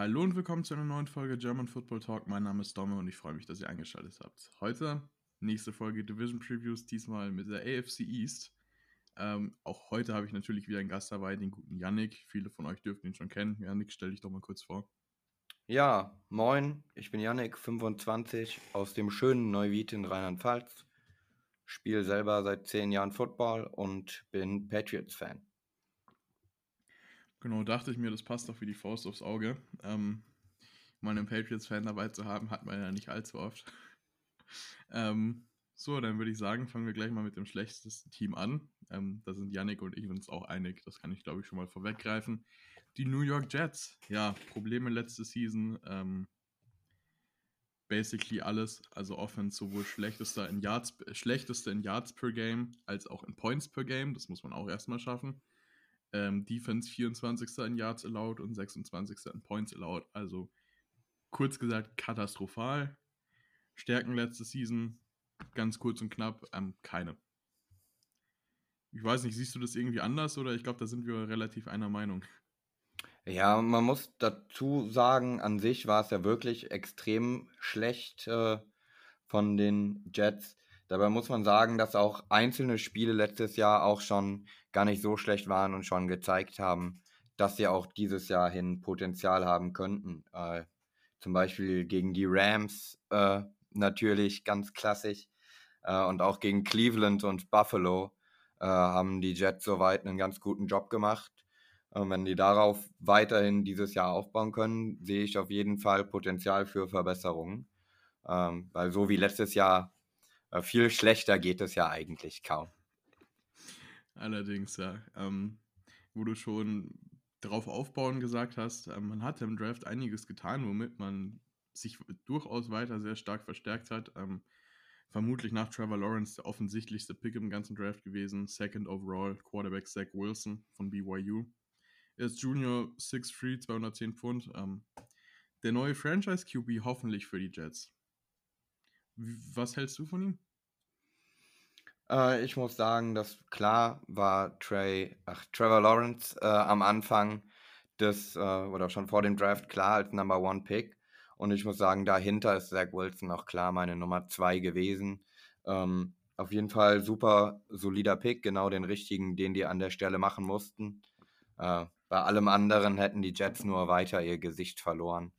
Hallo und willkommen zu einer neuen Folge German Football Talk. Mein Name ist Domme und ich freue mich, dass ihr eingeschaltet habt. Heute nächste Folge Division Previews, diesmal mit der AFC East. Ähm, auch heute habe ich natürlich wieder einen Gast dabei, den guten Yannick. Viele von euch dürften ihn schon kennen. Yannick, stell dich doch mal kurz vor. Ja, moin, ich bin Yannick, 25, aus dem schönen Neuwied in Rheinland-Pfalz. Spiele selber seit zehn Jahren Football und bin Patriots-Fan. Genau, dachte ich mir, das passt doch wie die Faust aufs Auge. Ähm, mal einen Patriots-Fan dabei zu haben, hat man ja nicht allzu oft. ähm, so, dann würde ich sagen, fangen wir gleich mal mit dem schlechtesten Team an. Ähm, da sind Yannick und ich uns auch einig, das kann ich glaube ich schon mal vorweggreifen. Die New York Jets, ja, Probleme letzte Season. Ähm, basically alles, also Offense sowohl schlechtester in Yards, schlechteste in Yards per Game als auch in Points per Game, das muss man auch erstmal schaffen. Ähm, Defense 24. in Yards allowed und 26. in Points allowed. Also kurz gesagt katastrophal. Stärken letzte Season, ganz kurz und knapp, ähm, keine. Ich weiß nicht, siehst du das irgendwie anders oder ich glaube, da sind wir relativ einer Meinung. Ja, man muss dazu sagen, an sich war es ja wirklich extrem schlecht äh, von den Jets. Dabei muss man sagen, dass auch einzelne Spiele letztes Jahr auch schon gar nicht so schlecht waren und schon gezeigt haben, dass sie auch dieses Jahr hin Potenzial haben könnten. Äh, zum Beispiel gegen die Rams äh, natürlich ganz klassisch äh, und auch gegen Cleveland und Buffalo äh, haben die Jets soweit einen ganz guten Job gemacht. Und wenn die darauf weiterhin dieses Jahr aufbauen können, sehe ich auf jeden Fall Potenzial für Verbesserungen. Ähm, weil so wie letztes Jahr viel schlechter geht es ja eigentlich kaum. Allerdings, ja. Ähm, wo du schon darauf aufbauen gesagt hast, äh, man hat im Draft einiges getan, womit man sich durchaus weiter sehr stark verstärkt hat. Ähm, vermutlich nach Trevor Lawrence der offensichtlichste Pick im ganzen Draft gewesen. Second overall, Quarterback Zach Wilson von BYU. Er ist Junior 6'3, 210 Pfund. Ähm, der neue Franchise QB hoffentlich für die Jets. Was hältst du von ihm? Äh, ich muss sagen, dass klar war Trey, ach, Trevor Lawrence äh, am Anfang des, äh, oder schon vor dem Draft klar als Number One Pick. Und ich muss sagen, dahinter ist Zach Wilson auch klar meine Nummer zwei gewesen. Ähm, auf jeden Fall super solider Pick, genau den richtigen, den die an der Stelle machen mussten. Äh, bei allem anderen hätten die Jets nur weiter ihr Gesicht verloren.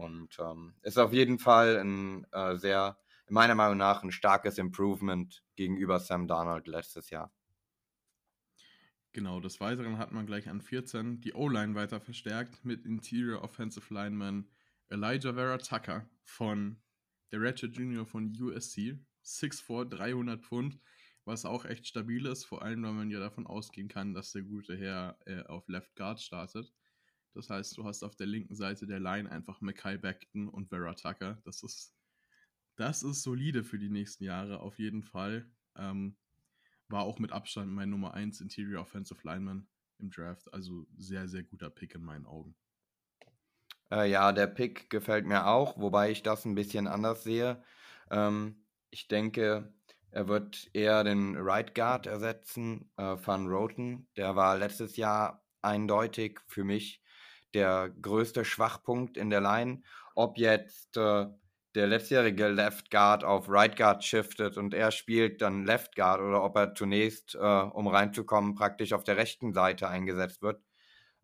Und ähm, ist auf jeden Fall ein äh, sehr, meiner Meinung nach, ein starkes Improvement gegenüber Sam Darnold letztes Jahr. Genau, des Weiteren hat man gleich an 14 die O-Line weiter verstärkt mit Interior Offensive Lineman Elijah Vera Tucker von der Ratchet Junior von USC. 6'4, 300 Pfund, was auch echt stabil ist, vor allem, weil man ja davon ausgehen kann, dass der gute Herr äh, auf Left Guard startet. Das heißt, du hast auf der linken Seite der Line einfach Mackay Beckton und Vera Tucker. Das ist, das ist solide für die nächsten Jahre, auf jeden Fall. Ähm, war auch mit Abstand mein Nummer 1 Interior Offensive Lineman im Draft. Also sehr, sehr guter Pick in meinen Augen. Äh, ja, der Pick gefällt mir auch, wobei ich das ein bisschen anders sehe. Ähm, ich denke, er wird eher den Right Guard ersetzen, äh, Van Roten. Der war letztes Jahr eindeutig für mich der größte Schwachpunkt in der Line. Ob jetzt äh, der letztjährige Left Guard auf Right Guard shiftet und er spielt dann Left Guard oder ob er zunächst, äh, um reinzukommen, praktisch auf der rechten Seite eingesetzt wird.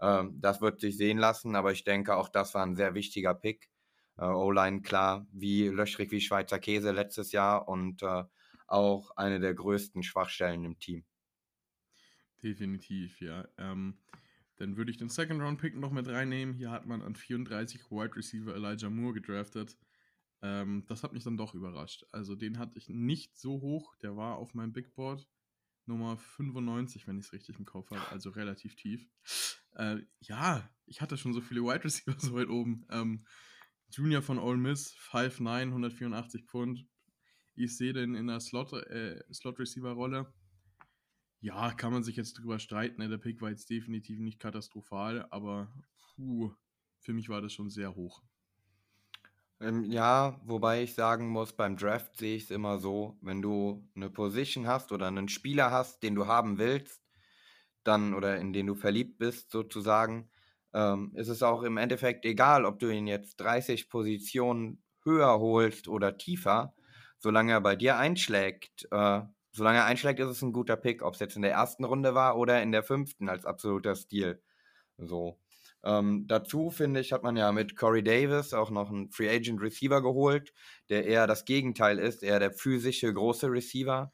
Ähm, das wird sich sehen lassen, aber ich denke, auch das war ein sehr wichtiger Pick. Äh, O-Line klar, wie löchrig wie Schweizer Käse letztes Jahr und äh, auch eine der größten Schwachstellen im Team. Definitiv, ja. Ähm, dann würde ich den Second Round Pick noch mit reinnehmen. Hier hat man an 34 Wide Receiver Elijah Moore gedraftet. Ähm, das hat mich dann doch überrascht. Also den hatte ich nicht so hoch. Der war auf meinem Big Board Nummer 95, wenn ich es richtig im Kopf habe. Also relativ tief. Äh, ja, ich hatte schon so viele Wide Receiver so weit oben. Ähm, Junior von Ole Miss, 5'9, 184 Pfund. Ich sehe den in der Slot, äh, Slot ja, kann man sich jetzt drüber streiten. Ne? Der Pick war jetzt definitiv nicht katastrophal, aber puh, für mich war das schon sehr hoch. Ähm, ja, wobei ich sagen muss, beim Draft sehe ich es immer so, wenn du eine Position hast oder einen Spieler hast, den du haben willst, dann oder in den du verliebt bist sozusagen, ähm, ist es auch im Endeffekt egal, ob du ihn jetzt 30 Positionen höher holst oder tiefer, solange er bei dir einschlägt. Äh, solange er einschlägt, ist es ein guter Pick, ob es jetzt in der ersten Runde war oder in der fünften als absoluter Stil. So. Ähm, dazu, finde ich, hat man ja mit Corey Davis auch noch einen Free Agent Receiver geholt, der eher das Gegenteil ist, eher der physische große Receiver.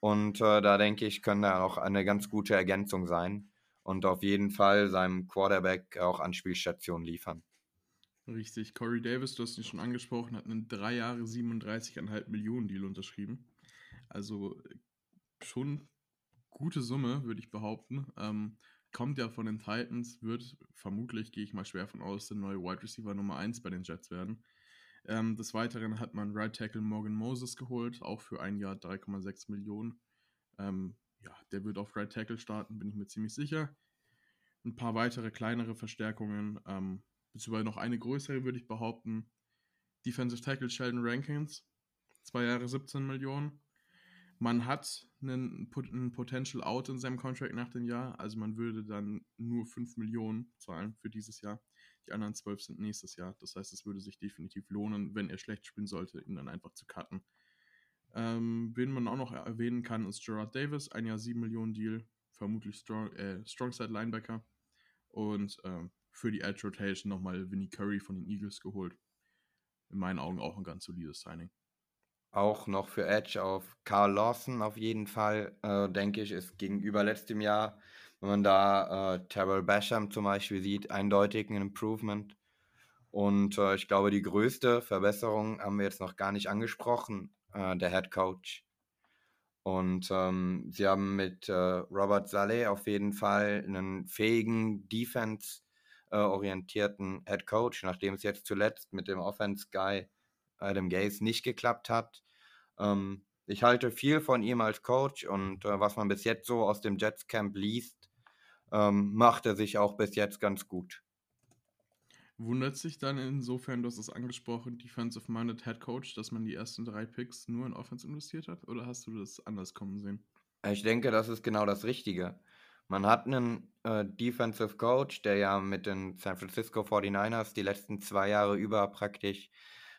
Und äh, da denke ich, können da auch eine ganz gute Ergänzung sein und auf jeden Fall seinem Quarterback auch Anspielstationen liefern. Richtig, Corey Davis, du hast ihn schon angesprochen, hat einen 3 Jahre 37,5 Millionen Deal unterschrieben. Also schon gute Summe, würde ich behaupten. Ähm, kommt ja von den Titans, wird vermutlich, gehe ich mal schwer von aus, der neue Wide Receiver Nummer 1 bei den Jets werden. Ähm, des Weiteren hat man Right Tackle Morgan Moses geholt, auch für ein Jahr 3,6 Millionen. Ähm, ja, der wird auf Right Tackle starten, bin ich mir ziemlich sicher. Ein paar weitere kleinere Verstärkungen, ähm, beziehungsweise noch eine größere, würde ich behaupten. Defensive Tackle Sheldon Rankins, zwei Jahre 17 Millionen. Man hat einen, einen Potential Out in seinem Contract nach dem Jahr, also man würde dann nur 5 Millionen zahlen für dieses Jahr. Die anderen 12 sind nächstes Jahr. Das heißt, es würde sich definitiv lohnen, wenn er schlecht spielen sollte, ihn dann einfach zu cutten. Ähm, wen man auch noch erwähnen kann, ist Gerard Davis, ein Jahr 7 Millionen Deal, vermutlich Strong, äh, Side Linebacker. Und ähm, für die Edge Rotation nochmal Vinnie Curry von den Eagles geholt. In meinen Augen auch ein ganz solides Signing. Auch noch für Edge auf Carl Lawson auf jeden Fall, äh, denke ich, ist gegenüber letztem Jahr, wenn man da äh, Terrell Basham zum Beispiel sieht, eindeutig ein Improvement. Und äh, ich glaube, die größte Verbesserung haben wir jetzt noch gar nicht angesprochen, äh, der Head Coach. Und ähm, sie haben mit äh, Robert Saleh auf jeden Fall einen fähigen Defense-orientierten äh, Head Coach, nachdem es jetzt zuletzt mit dem Offense-Guy Adam Gaze nicht geklappt hat. Ähm, ich halte viel von ihm als Coach und äh, was man bis jetzt so aus dem Jets Camp liest, ähm, macht er sich auch bis jetzt ganz gut. Wundert sich dann insofern, du hast es angesprochen, Defensive-Minded Head Coach, dass man die ersten drei Picks nur in Offense investiert hat? Oder hast du das anders kommen sehen? Ich denke, das ist genau das Richtige. Man hat einen äh, Defensive Coach, der ja mit den San Francisco 49ers die letzten zwei Jahre über praktisch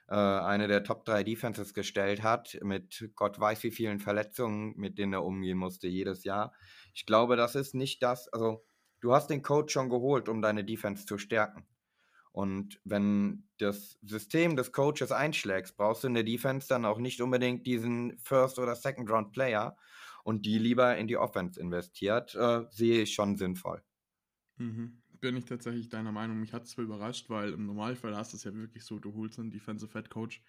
äh, eine der Top 3 Defenses gestellt hat, mit Gott weiß wie vielen Verletzungen, mit denen er umgehen musste jedes Jahr. Ich glaube, das ist nicht das, also du hast den Coach schon geholt, um deine Defense zu stärken. Und wenn das System des Coaches einschlägt, brauchst du in der Defense dann auch nicht unbedingt diesen First- oder Second-Round-Player und die lieber in die Offense investiert, äh, sehe ich schon sinnvoll. Mhm bin ich tatsächlich deiner Meinung. Mich hat es zwar überrascht, weil im Normalfall hast du es ja wirklich so, du holst einen Defensive Head Coach,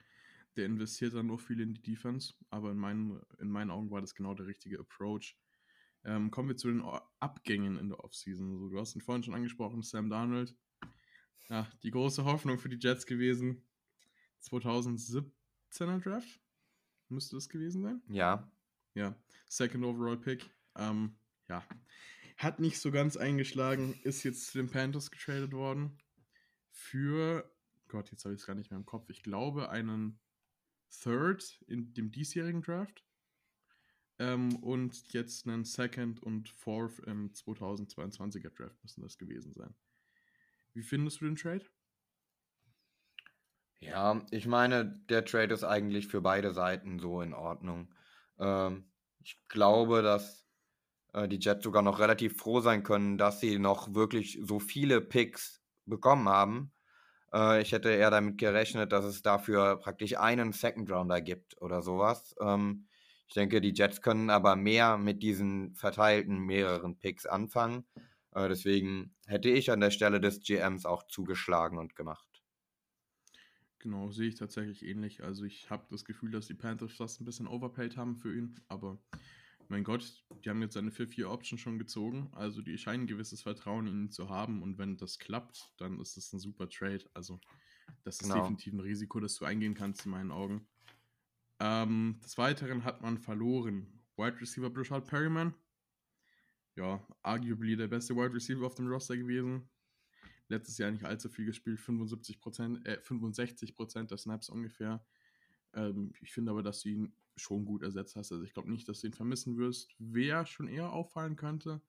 der investiert dann nur viel in die Defense, aber in meinen, in meinen Augen war das genau der richtige Approach. Ähm, kommen wir zu den Abgängen in der Offseason. Also, du hast ihn vorhin schon angesprochen, Sam Darnold. Ja, die große Hoffnung für die Jets gewesen. 2017er Draft? Müsste das gewesen sein? Ja. Ja, Second Overall Pick. Ähm, ja, hat nicht so ganz eingeschlagen, ist jetzt zu den Panthers getradet worden. Für, Gott, jetzt habe ich es gar nicht mehr im Kopf. Ich glaube, einen Third in dem diesjährigen Draft. Ähm, und jetzt einen Second und Fourth im 2022er Draft müssen das gewesen sein. Wie findest du den Trade? Ja, ich meine, der Trade ist eigentlich für beide Seiten so in Ordnung. Ähm, ich glaube, dass äh, die Jets sogar noch relativ froh sein können, dass sie noch wirklich so viele Picks bekommen haben. Äh, ich hätte eher damit gerechnet, dass es dafür praktisch einen Second Rounder gibt oder sowas. Ähm, ich denke, die Jets können aber mehr mit diesen verteilten mehreren Picks anfangen. Äh, deswegen hätte ich an der Stelle des GMs auch zugeschlagen und gemacht. Genau, sehe ich tatsächlich ähnlich. Also ich habe das Gefühl, dass die Panthers das ein bisschen overpaid haben für ihn, aber mein Gott, die haben jetzt eine 4-4-Option schon gezogen, also die scheinen ein gewisses Vertrauen in ihn zu haben und wenn das klappt, dann ist das ein super Trade. Also das ist genau. definitiv ein Risiko, das du eingehen kannst in meinen Augen. Ähm, des Weiteren hat man verloren. Wide Receiver Brashard Perryman. Ja, arguably der beste Wide Receiver auf dem Roster gewesen. Letztes Jahr nicht allzu viel gespielt, 75%, äh, 65% der Snaps ungefähr. Ähm, ich finde aber, dass du ihn schon gut ersetzt hast. Also ich glaube nicht, dass du ihn vermissen wirst. Wer schon eher auffallen könnte,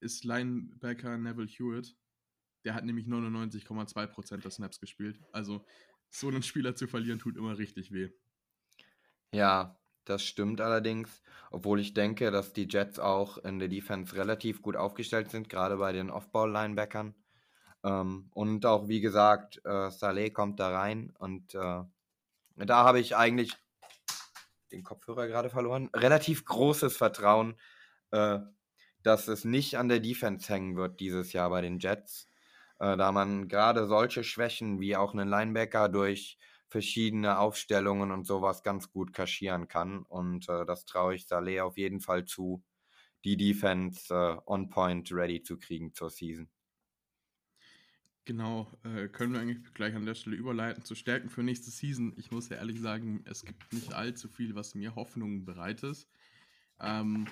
ist Linebacker Neville Hewitt. Der hat nämlich 99,2% der Snaps gespielt. Also so einen Spieler zu verlieren, tut immer richtig weh. Ja, das stimmt allerdings. Obwohl ich denke, dass die Jets auch in der Defense relativ gut aufgestellt sind, gerade bei den Off-Ball-Linebackern. Ähm, und auch, wie gesagt, äh, Saleh kommt da rein und äh, da habe ich eigentlich den Kopfhörer gerade verloren. Relativ großes Vertrauen, äh, dass es nicht an der Defense hängen wird dieses Jahr bei den Jets, äh, da man gerade solche Schwächen wie auch einen Linebacker durch verschiedene Aufstellungen und sowas ganz gut kaschieren kann. Und äh, das traue ich Saleh auf jeden Fall zu, die Defense äh, on point ready zu kriegen zur Season. Genau, äh, können wir eigentlich gleich an der Stelle überleiten zu Stärken für nächste Season. Ich muss ja ehrlich sagen, es gibt nicht allzu viel, was mir Hoffnungen bereitet. Ähm,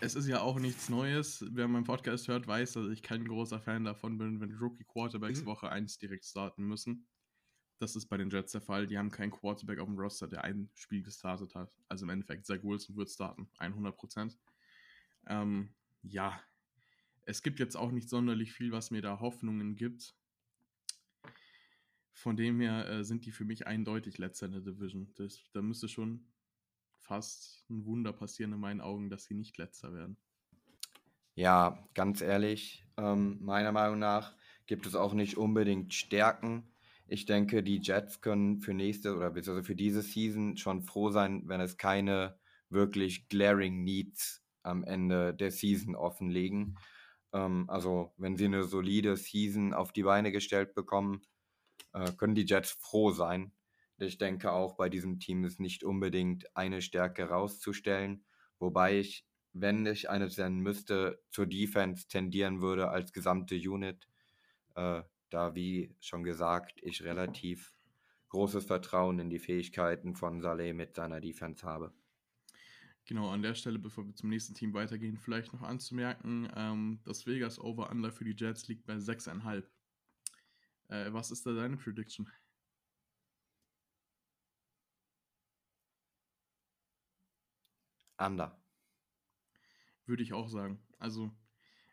es ist ja auch nichts Neues. Wer meinen Podcast hört, weiß, dass ich kein großer Fan davon bin, wenn Rookie Quarterbacks mhm. Woche 1 direkt starten müssen. Das ist bei den Jets der Fall. Die haben keinen Quarterback auf dem Roster, der ein Spiel gestartet hat. Also im Endeffekt, Zach Wilson wird starten, 100%. Ähm, ja, es gibt jetzt auch nicht sonderlich viel, was mir da Hoffnungen gibt. Von dem her äh, sind die für mich eindeutig letzter in der Division. Das, da müsste schon fast ein Wunder passieren in meinen Augen, dass sie nicht letzter werden. Ja, ganz ehrlich, ähm, meiner Meinung nach gibt es auch nicht unbedingt Stärken. Ich denke, die Jets können für nächste oder beziehungsweise für diese Season schon froh sein, wenn es keine wirklich glaring Needs am Ende der Season offenlegen. Ähm, also, wenn sie eine solide Season auf die Beine gestellt bekommen, äh, können die Jets froh sein. Ich denke auch bei diesem Team ist nicht unbedingt eine Stärke rauszustellen, wobei ich, wenn ich eine sein müsste, zur Defense tendieren würde als gesamte Unit, äh, da wie schon gesagt, ich relativ großes Vertrauen in die Fähigkeiten von Saleh mit seiner Defense habe. Genau, an der Stelle, bevor wir zum nächsten Team weitergehen, vielleicht noch anzumerken, ähm, das Vegas Over-Under für die Jets liegt bei 6,5. Äh, was ist da deine Prediction? Under. Würde ich auch sagen. Also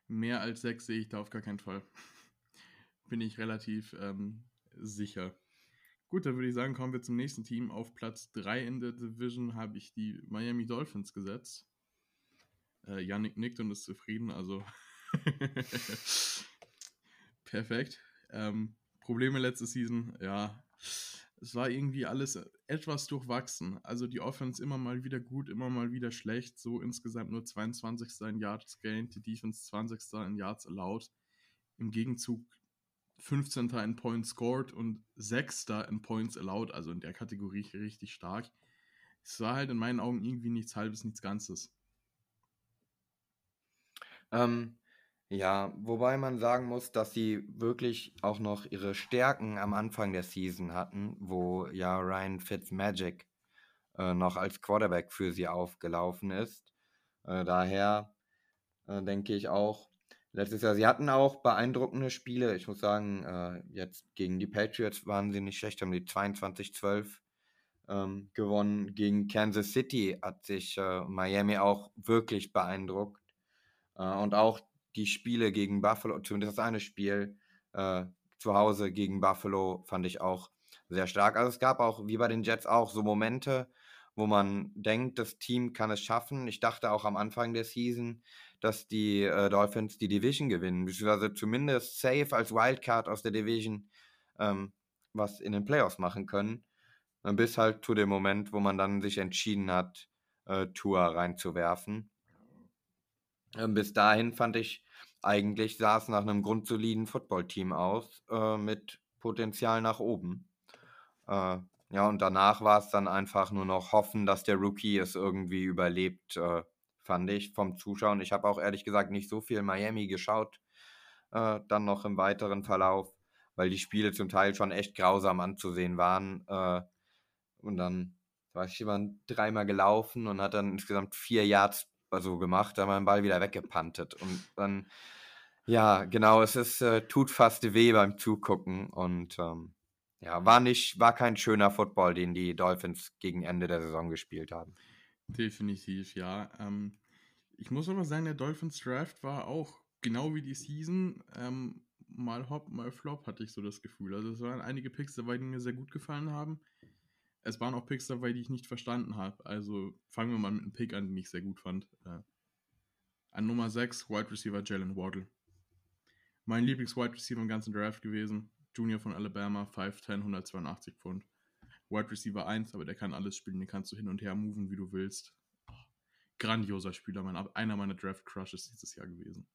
mehr als 6 sehe ich da auf gar keinen Fall. Bin ich relativ ähm, sicher. Gut, dann würde ich sagen, kommen wir zum nächsten Team. Auf Platz 3 in der Division habe ich die Miami Dolphins gesetzt. Äh, Yannick nickt und ist zufrieden, also perfekt. Ähm, Probleme letzte Season, ja, es war irgendwie alles etwas durchwachsen. Also die Offense immer mal wieder gut, immer mal wieder schlecht. So insgesamt nur 22. in Yards gained, die Defense 20. in Yards allowed. Im Gegenzug 15. in Points scored und 6. in Points allowed, also in der Kategorie richtig stark. Es war halt in meinen Augen irgendwie nichts Halbes, nichts Ganzes. Ähm, ja, wobei man sagen muss, dass sie wirklich auch noch ihre Stärken am Anfang der Season hatten, wo ja Ryan Fitzmagic äh, noch als Quarterback für sie aufgelaufen ist. Äh, daher äh, denke ich auch, letztes Jahr. Sie hatten auch beeindruckende Spiele. Ich muss sagen, äh, jetzt gegen die Patriots waren sie nicht schlecht, haben die 22-12 ähm, gewonnen. Gegen Kansas City hat sich äh, Miami auch wirklich beeindruckt. Äh, und auch die Spiele gegen Buffalo, zumindest das eine Spiel äh, zu Hause gegen Buffalo, fand ich auch sehr stark. Also es gab auch, wie bei den Jets auch, so Momente, wo man denkt, das Team kann es schaffen. Ich dachte auch am Anfang der Season, dass die äh, Dolphins die Division gewinnen, beziehungsweise zumindest safe als Wildcard aus der Division ähm, was in den Playoffs machen können. Bis halt zu dem Moment, wo man dann sich entschieden hat, äh, Tour reinzuwerfen. Ähm, bis dahin fand ich, eigentlich sah es nach einem grundsoliden Footballteam aus, äh, mit Potenzial nach oben. Äh, ja, und danach war es dann einfach nur noch hoffen, dass der Rookie es irgendwie überlebt, äh, fand ich, vom Zuschauen. Ich habe auch ehrlich gesagt nicht so viel Miami geschaut, äh, dann noch im weiteren Verlauf, weil die Spiele zum Teil schon echt grausam anzusehen waren. Äh, und dann war ich jemand dreimal gelaufen und hat dann insgesamt vier Yards so gemacht, da meinen Ball wieder weggepantet. Und dann, ja, genau, es ist, äh, tut fast weh beim Zugucken und ähm, ja, war nicht, war kein schöner Football, den die Dolphins gegen Ende der Saison gespielt haben. Definitiv, ja. Ähm, ich muss aber sagen, der Dolphins Draft war auch genau wie die Season ähm, mal Hop, mal Flop, hatte ich so das Gefühl. Also es waren einige Picks dabei, die mir sehr gut gefallen haben. Es waren auch Picks dabei, die ich nicht verstanden habe. Also fangen wir mal mit einem Pick an, den ich sehr gut fand. Äh, an Nummer 6, Wide Receiver Jalen Waddle. Mein Lieblings-Wide Receiver im ganzen Draft gewesen. Junior von Alabama, 5'10, 182 Pfund. Wide Receiver 1, aber der kann alles spielen. Den kannst du hin und her moven, wie du willst. Grandioser Spieler, mein, einer meiner Draft-Crushes dieses Jahr gewesen.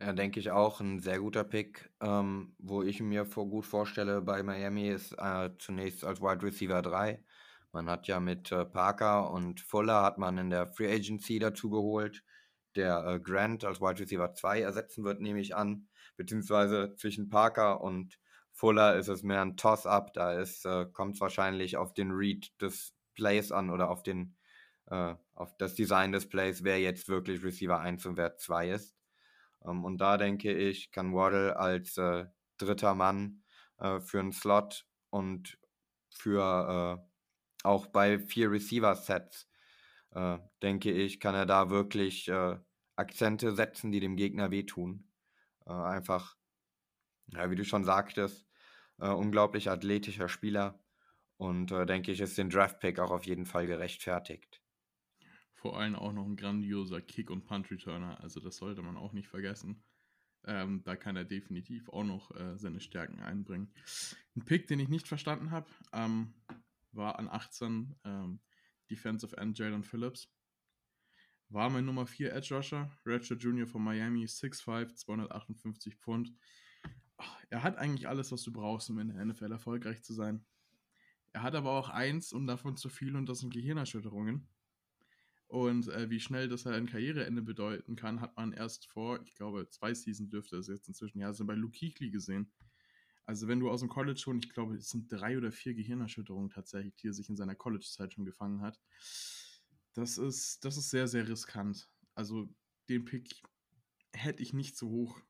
Ja, denke ich auch, ein sehr guter Pick. Ähm, wo ich mir vor, gut vorstelle bei Miami ist äh, zunächst als Wide Receiver 3. Man hat ja mit äh, Parker und Fuller hat man in der Free Agency dazu geholt, der äh, Grant als Wide Receiver 2 ersetzen wird, nehme ich an. Beziehungsweise zwischen Parker und Fuller ist es mehr ein Toss-up. Da äh, kommt es wahrscheinlich auf den Read des Plays an oder auf den äh, auf das Design des Plays, wer jetzt wirklich Receiver 1 und wer 2 ist. Ähm, und da denke ich, kann Waddle als äh, dritter Mann äh, für einen Slot und für äh, auch bei vier Receiver-Sets, äh, denke ich, kann er da wirklich Akzente setzen, die dem Gegner wehtun. Einfach, ja, wie du schon sagtest, unglaublich athletischer Spieler und denke ich, ist den Draft-Pick auch auf jeden Fall gerechtfertigt vor allem auch noch ein grandioser Kick- und Punt-Returner. Also das sollte man auch nicht vergessen. Ähm, da kann er definitiv auch noch äh, seine Stärken einbringen. Ein Pick, den ich nicht verstanden habe, ähm, war an 18 ähm, Defensive End Jalen Phillips. War mein Nummer 4 Edge Rusher, Ratchet Jr. von Miami, 6'5, 258 Pfund. Er hat eigentlich alles, was du brauchst, um in der NFL erfolgreich zu sein. Er hat aber auch eins und davon zu viel und das sind Gehirnerschütterungen. Und äh, wie schnell das halt ein Karriereende bedeuten kann, hat man erst vor, ich glaube, zwei Seasons dürfte es jetzt inzwischen, ja, also bei Luke Kuechly gesehen. Also wenn du aus dem College schon, ich glaube, es sind drei oder vier Gehirnerschütterungen tatsächlich, die er sich in seiner College-Zeit schon gefangen hat. Das ist, das ist sehr, sehr riskant. Also den Pick hätte ich nicht so hoch.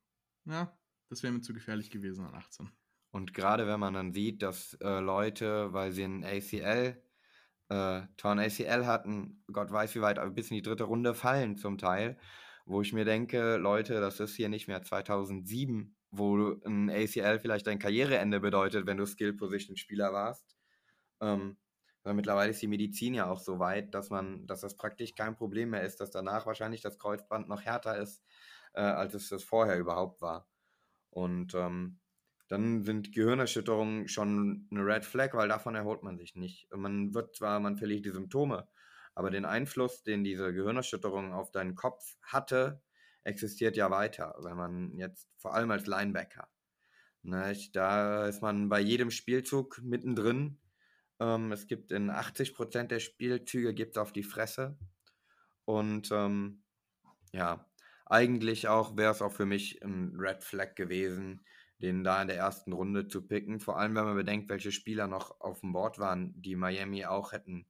Ja, das wäre mir zu gefährlich gewesen an 18. Und gerade wenn man dann sieht, dass äh, Leute, weil sie ein ACL äh, Torn ACL hatten, Gott weiß wie weit, bis in die dritte Runde fallen zum Teil, wo ich mir denke, Leute, das ist hier nicht mehr 2007, wo ein ACL vielleicht dein Karriereende bedeutet, wenn du Skill-Position-Spieler warst. Ähm, weil mittlerweile ist die Medizin ja auch so weit, dass man, dass das praktisch kein Problem mehr ist, dass danach wahrscheinlich das Kreuzband noch härter ist, äh, als es das vorher überhaupt war. Und ähm, dann sind Gehirnerschütterungen schon eine Red Flag, weil davon erholt man sich nicht. Man wird zwar, man verliert die Symptome, aber den Einfluss, den diese Gehirnerschütterung auf deinen Kopf hatte, existiert ja weiter, wenn man jetzt vor allem als Linebacker. Ne, da ist man bei jedem Spielzug mittendrin. Ähm, es gibt in 80% der Spielzüge gibt auf die Fresse. Und ähm, ja, eigentlich auch wäre es auch für mich ein Red Flag gewesen, den da in der ersten Runde zu picken. Vor allem, wenn man bedenkt, welche Spieler noch auf dem Board waren, die Miami auch hätten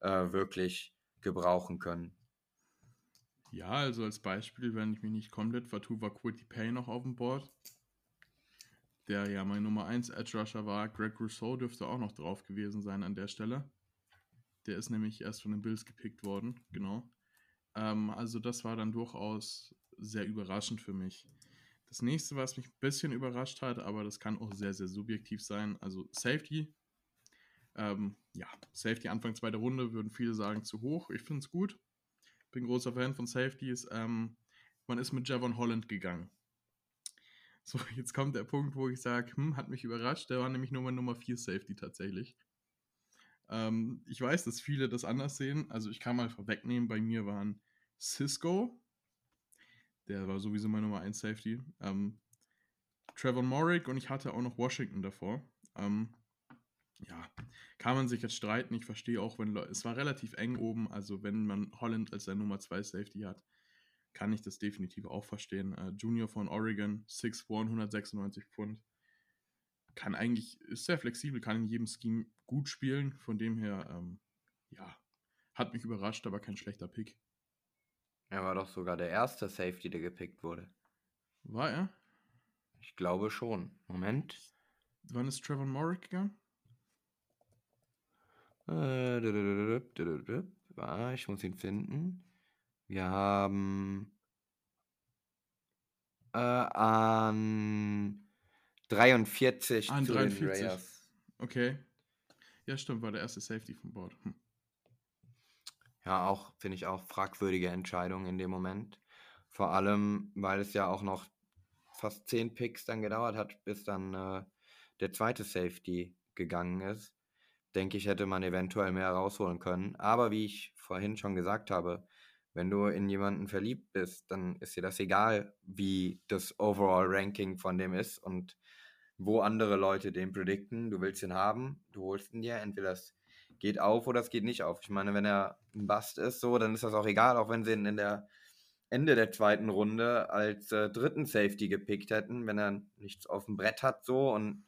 äh, wirklich gebrauchen können. Ja, also als Beispiel, wenn ich mich nicht komplett vertue, war Quitty Pay noch auf dem Board. Der ja mein Nummer 1 Edge Rusher war. Greg Rousseau dürfte auch noch drauf gewesen sein an der Stelle. Der ist nämlich erst von den Bills gepickt worden, genau. Ähm, also das war dann durchaus sehr überraschend für mich. Das nächste, was mich ein bisschen überrascht hat, aber das kann auch sehr, sehr subjektiv sein, also Safety. Ähm, ja, Safety Anfang zweiter Runde würden viele sagen zu hoch. Ich finde es gut. Bin großer Fan von Safeties. Ähm, man ist mit Javon Holland gegangen. So, jetzt kommt der Punkt, wo ich sage, hm, hat mich überrascht. Der war nämlich nur mein Nummer 4 Safety tatsächlich. Ähm, ich weiß, dass viele das anders sehen. Also ich kann mal vorwegnehmen, bei mir waren Cisco, der war sowieso mein Nummer 1 Safety. Ähm, Trevor Morrick und ich hatte auch noch Washington davor. Ähm, ja, kann man sich jetzt streiten. Ich verstehe auch, wenn es war relativ eng oben, also wenn man Holland als sein Nummer 2 Safety hat, kann ich das definitiv auch verstehen. Äh, Junior von Oregon, 6'1, 196 Pfund. Kann eigentlich, ist sehr flexibel, kann in jedem Scheme gut spielen. Von dem her, ähm, ja, hat mich überrascht, aber kein schlechter Pick. Er war doch sogar der erste Safety, der gepickt wurde. War er? Ich glaube schon. Moment. Wann ist Trevor Morrick gegangen? Äh, ich muss ihn finden. Wir haben. Äh, an 43 An zu 43. den Raiders. Okay. Ja, stimmt, war der erste Safety vom Board. Hm. Ja, auch, finde ich auch fragwürdige Entscheidung in dem Moment. Vor allem, weil es ja auch noch fast 10 Picks dann gedauert hat, bis dann äh, der zweite Safety gegangen ist. Denke ich, hätte man eventuell mehr rausholen können. Aber wie ich vorhin schon gesagt habe, wenn du in jemanden verliebt bist, dann ist dir das egal, wie das Overall-Ranking von dem ist und wo andere Leute den predikten. Du willst ihn haben, du holst ihn dir. Entweder es geht auf oder es geht nicht auf. Ich meine, wenn er ein Bust ist, so, dann ist das auch egal, auch wenn sie ihn in der Ende der zweiten Runde als äh, dritten Safety gepickt hätten, wenn er nichts auf dem Brett hat, so und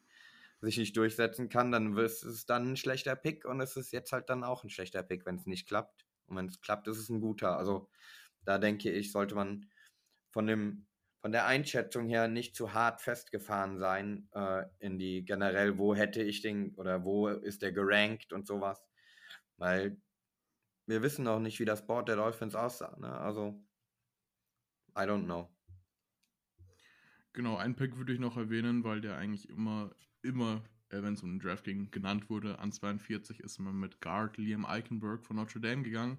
sich nicht durchsetzen kann, dann ist es dann ein schlechter Pick und es ist jetzt halt dann auch ein schlechter Pick, wenn es nicht klappt. Und wenn es klappt, ist es ein guter. Also da denke ich, sollte man von dem von der Einschätzung her nicht zu hart festgefahren sein äh, in die generell, wo hätte ich den oder wo ist der gerankt und sowas. Weil wir wissen noch nicht, wie das Board der Dolphins aussah. Ne? Also, I don't know. Genau, einen Pick würde ich noch erwähnen, weil der eigentlich immer, immer, äh, wenn es um den Draft ging, genannt wurde. An 42 ist man mit Guard Liam Eichenberg von Notre Dame gegangen.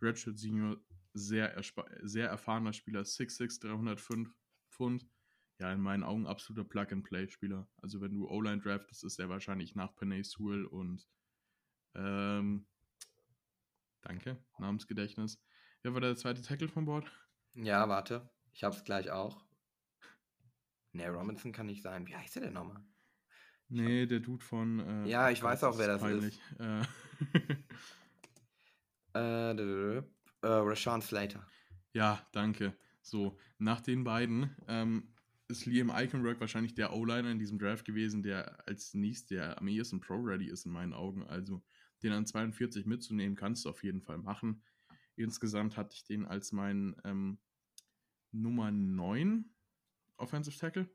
Redshirt Senior, sehr, sehr erfahrener Spieler, 6'6, 305 Pfund. Ja, in meinen Augen absoluter Plug-and-Play-Spieler. Also wenn du O-Line draftest, ist er wahrscheinlich nach Penny Sewell und ähm, danke, Namensgedächtnis. Wer war der zweite Tackle vom Board? Ja, warte. Ich hab's gleich auch. Nee, Robinson kann nicht sein. Wie heißt der denn nochmal? Nee, der Dude von. Äh, ja, ich weiß auch, wer das peinlich. ist. Äh, äh, Rashawn Slater. Ja, danke. So, nach den beiden ähm, ist Liam Eichenberg wahrscheinlich der O-Liner in diesem Draft gewesen, der als nächstes der am ehesten Pro-Ready ist in meinen Augen. Also den an 42 mitzunehmen, kannst du auf jeden Fall machen. Insgesamt hatte ich den als mein ähm, Nummer 9 Offensive Tackle.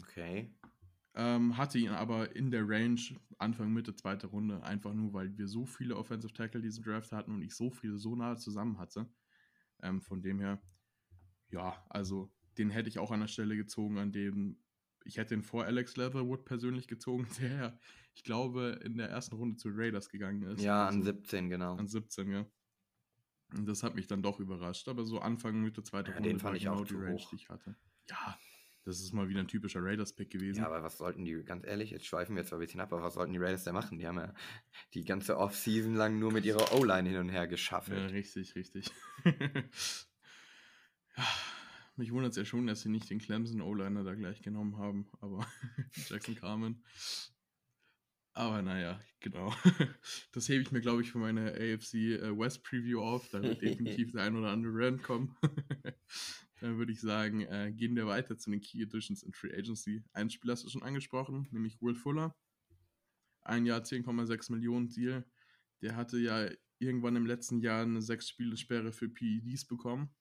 Okay. Ähm, hatte ihn aber in der Range Anfang, Mitte, zweite Runde, einfach nur, weil wir so viele Offensive Tackle diesen Draft hatten und ich so viele so nahe zusammen hatte. Ähm, von dem her ja, also den hätte ich auch an der Stelle gezogen, an dem ich hätte ihn vor Alex Leatherwood persönlich gezogen, der, ich glaube, in der ersten Runde zu Raiders gegangen ist. Ja, also, an 17, genau. An 17, ja. Und das hat mich dann doch überrascht. Aber so Anfang, Mitte, zweite ja, Runde den fand ich genau auch die Range, hoch. die ich hatte. Ja, das ist mal wieder ein typischer Raiders-Pick gewesen. Ja, aber was sollten die, ganz ehrlich, jetzt schweifen wir jetzt ein bisschen ab, aber was sollten die Raiders da machen? Die haben ja die ganze Offseason lang nur mit ihrer O-Line hin und her geschaffelt. Ja, richtig, richtig. ja, mich wundert es ja schon, dass sie nicht den Clemson O-Liner da gleich genommen haben, aber Jackson Carmen. Aber naja, genau. Das hebe ich mir, glaube ich, für meine AFC äh, West Preview auf. Da wird definitiv der ein oder andere Rand kommen. Dann würde ich sagen, äh, gehen wir weiter zu den Key Editions in Free Agency. Einen Spieler hast du schon angesprochen, nämlich Will Fuller. Ein Jahr 10,6 Millionen Deal. Der hatte ja irgendwann im letzten Jahr eine sechs Spiele Sperre für PEDs bekommen.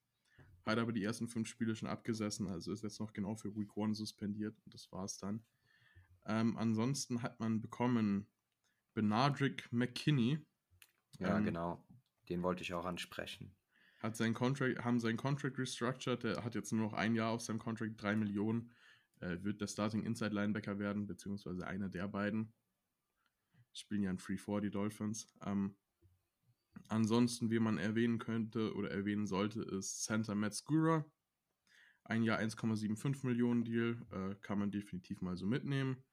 Hat aber die ersten fünf Spiele schon abgesessen, also ist jetzt noch genau für Week One suspendiert und das war's dann. Ähm, ansonsten hat man bekommen Benardrick McKinney. Ja, ähm, genau. Den wollte ich auch ansprechen. Hat seinen Contract, haben seinen Contract restructured, der hat jetzt nur noch ein Jahr auf seinem Contract, drei Millionen. Äh, wird der Starting Inside Linebacker werden, beziehungsweise einer der beiden. Spielen ja in Free 4 die Dolphins. Ähm, Ansonsten, wie man erwähnen könnte oder erwähnen sollte, ist Santa Metskura. Ein Jahr 1,75 Millionen Deal, äh, kann man definitiv mal so mitnehmen.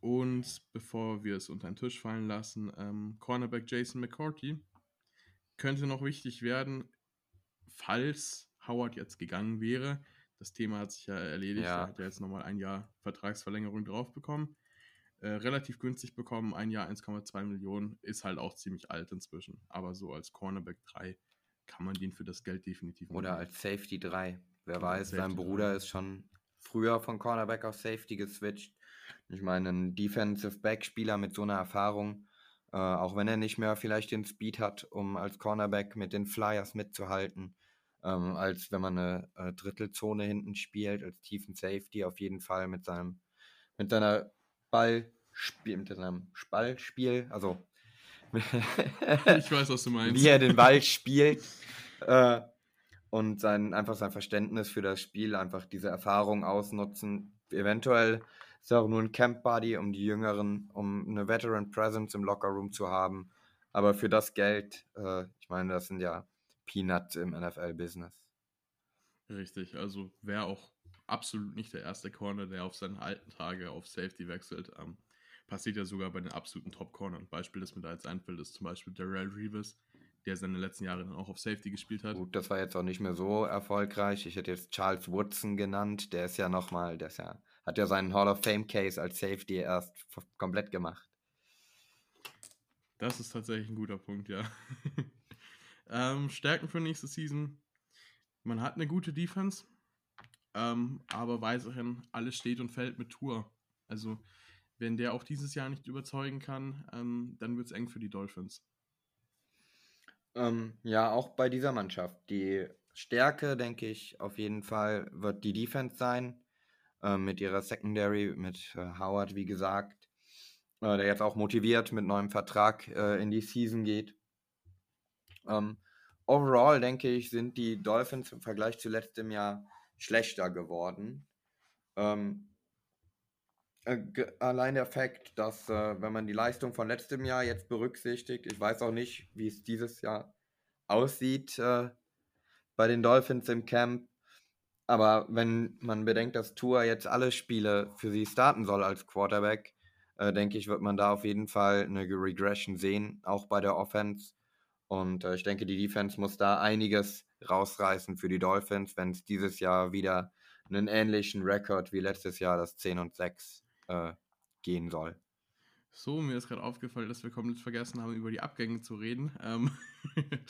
Und bevor wir es unter den Tisch fallen lassen, ähm, Cornerback Jason McCourty könnte noch wichtig werden, falls Howard jetzt gegangen wäre. Das Thema hat sich ja erledigt. Ja. Er hat ja jetzt nochmal ein Jahr Vertragsverlängerung drauf bekommen äh, relativ günstig bekommen. Ein Jahr 1,2 Millionen ist halt auch ziemlich alt inzwischen. Aber so als Cornerback 3 kann man den für das Geld definitiv Oder machen. als Safety 3. Wer weiß, Safety sein Bruder 3. ist schon früher von Cornerback auf Safety geswitcht. Ich meine, ein Defensive Back-Spieler mit so einer Erfahrung, äh, auch wenn er nicht mehr vielleicht den Speed hat, um als Cornerback mit den Flyers mitzuhalten, ähm, als wenn man eine äh, Drittelzone hinten spielt, als tiefen Safety auf jeden Fall mit seinem, mit seiner Ballspiel, mit seinem Ballspiel, also Ich weiß, was du meinst. wie er den Ball spielt. Äh, und sein, einfach sein Verständnis für das Spiel, einfach diese Erfahrung ausnutzen. Eventuell ist er auch nur ein Camp Buddy, um die Jüngeren, um eine Veteran Presence im Locker Room zu haben. Aber für das Geld, äh, ich meine, das sind ja Peanuts im NFL-Business. Richtig, also wäre auch absolut nicht der erste Corner, der auf seinen alten Tage auf Safety wechselt. Ähm, passiert ja sogar bei den absoluten Top-Cornern. Beispiel, das mir da jetzt einfällt, ist zum Beispiel Darrell Reeves, der seine letzten Jahre dann auch auf Safety gespielt hat. Gut, das war jetzt auch nicht mehr so erfolgreich. Ich hätte jetzt Charles Woodson genannt. Der ist ja nochmal, der ist ja, hat ja seinen Hall of Fame Case als Safety erst komplett gemacht. Das ist tatsächlich ein guter Punkt, ja. ähm, Stärken für nächste Season. Man hat eine gute Defense, ähm, aber weiterhin alles steht und fällt mit Tour. Also, wenn der auch dieses Jahr nicht überzeugen kann, ähm, dann wird es eng für die Dolphins. Ähm, ja, auch bei dieser Mannschaft. Die Stärke, denke ich, auf jeden Fall wird die Defense sein. Äh, mit ihrer Secondary, mit äh, Howard, wie gesagt, äh, der jetzt auch motiviert mit neuem Vertrag äh, in die Season geht. Ähm, overall, denke ich, sind die Dolphins im Vergleich zu letztem Jahr schlechter geworden. Ähm, äh, allein der Fakt, dass, äh, wenn man die Leistung von letztem Jahr jetzt berücksichtigt, ich weiß auch nicht, wie es dieses Jahr aussieht äh, bei den Dolphins im Camp, aber wenn man bedenkt, dass Tour jetzt alle Spiele für sie starten soll als Quarterback, äh, denke ich, wird man da auf jeden Fall eine Regression sehen, auch bei der Offense. Und äh, ich denke, die Defense muss da einiges rausreißen für die Dolphins, wenn es dieses Jahr wieder einen ähnlichen Rekord wie letztes Jahr, das 10 und 6, äh, gehen soll. So, mir ist gerade aufgefallen, dass wir komplett vergessen haben, über die Abgänge zu reden. Ähm,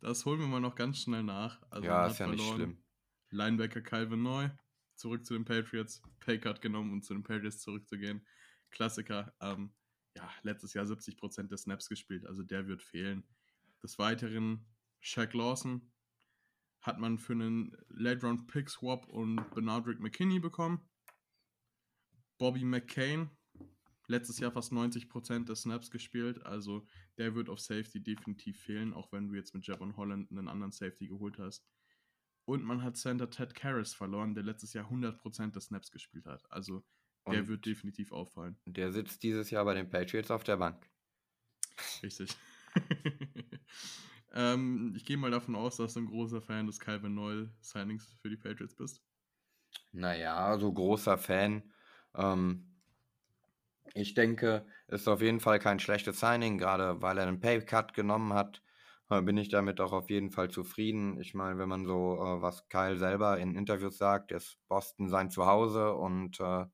das holen wir mal noch ganz schnell nach. Also ja, ist ja verloren. nicht schlimm. Linebacker Calvin Neu, zurück zu den Patriots, Paycard genommen, um zu den Patriots zurückzugehen. Klassiker. Ähm, ja, letztes Jahr 70% der Snaps gespielt, also der wird fehlen. Des Weiteren Shaq Lawson hat man für einen Late Round Pick Swap und Bernardrick McKinney bekommen. Bobby McCain, letztes Jahr fast 90% der Snaps gespielt, also der wird auf Safety definitiv fehlen, auch wenn du jetzt mit Javon Holland einen anderen Safety geholt hast. Und man hat Center Ted Karras verloren, der letztes Jahr 100% der Snaps gespielt hat. Also der und wird definitiv auffallen. Der sitzt dieses Jahr bei den Patriots auf der Bank. Richtig. ähm, ich gehe mal davon aus, dass du ein großer Fan des Calvin Noel Signings für die Patriots bist. Naja, so großer Fan. Ähm, ich denke, ist auf jeden Fall kein schlechtes Signing, gerade weil er einen Pay-Cut genommen hat. Äh, bin ich damit auch auf jeden Fall zufrieden. Ich meine, wenn man so, äh, was Kyle selber in Interviews sagt, ist Boston sein Zuhause und äh,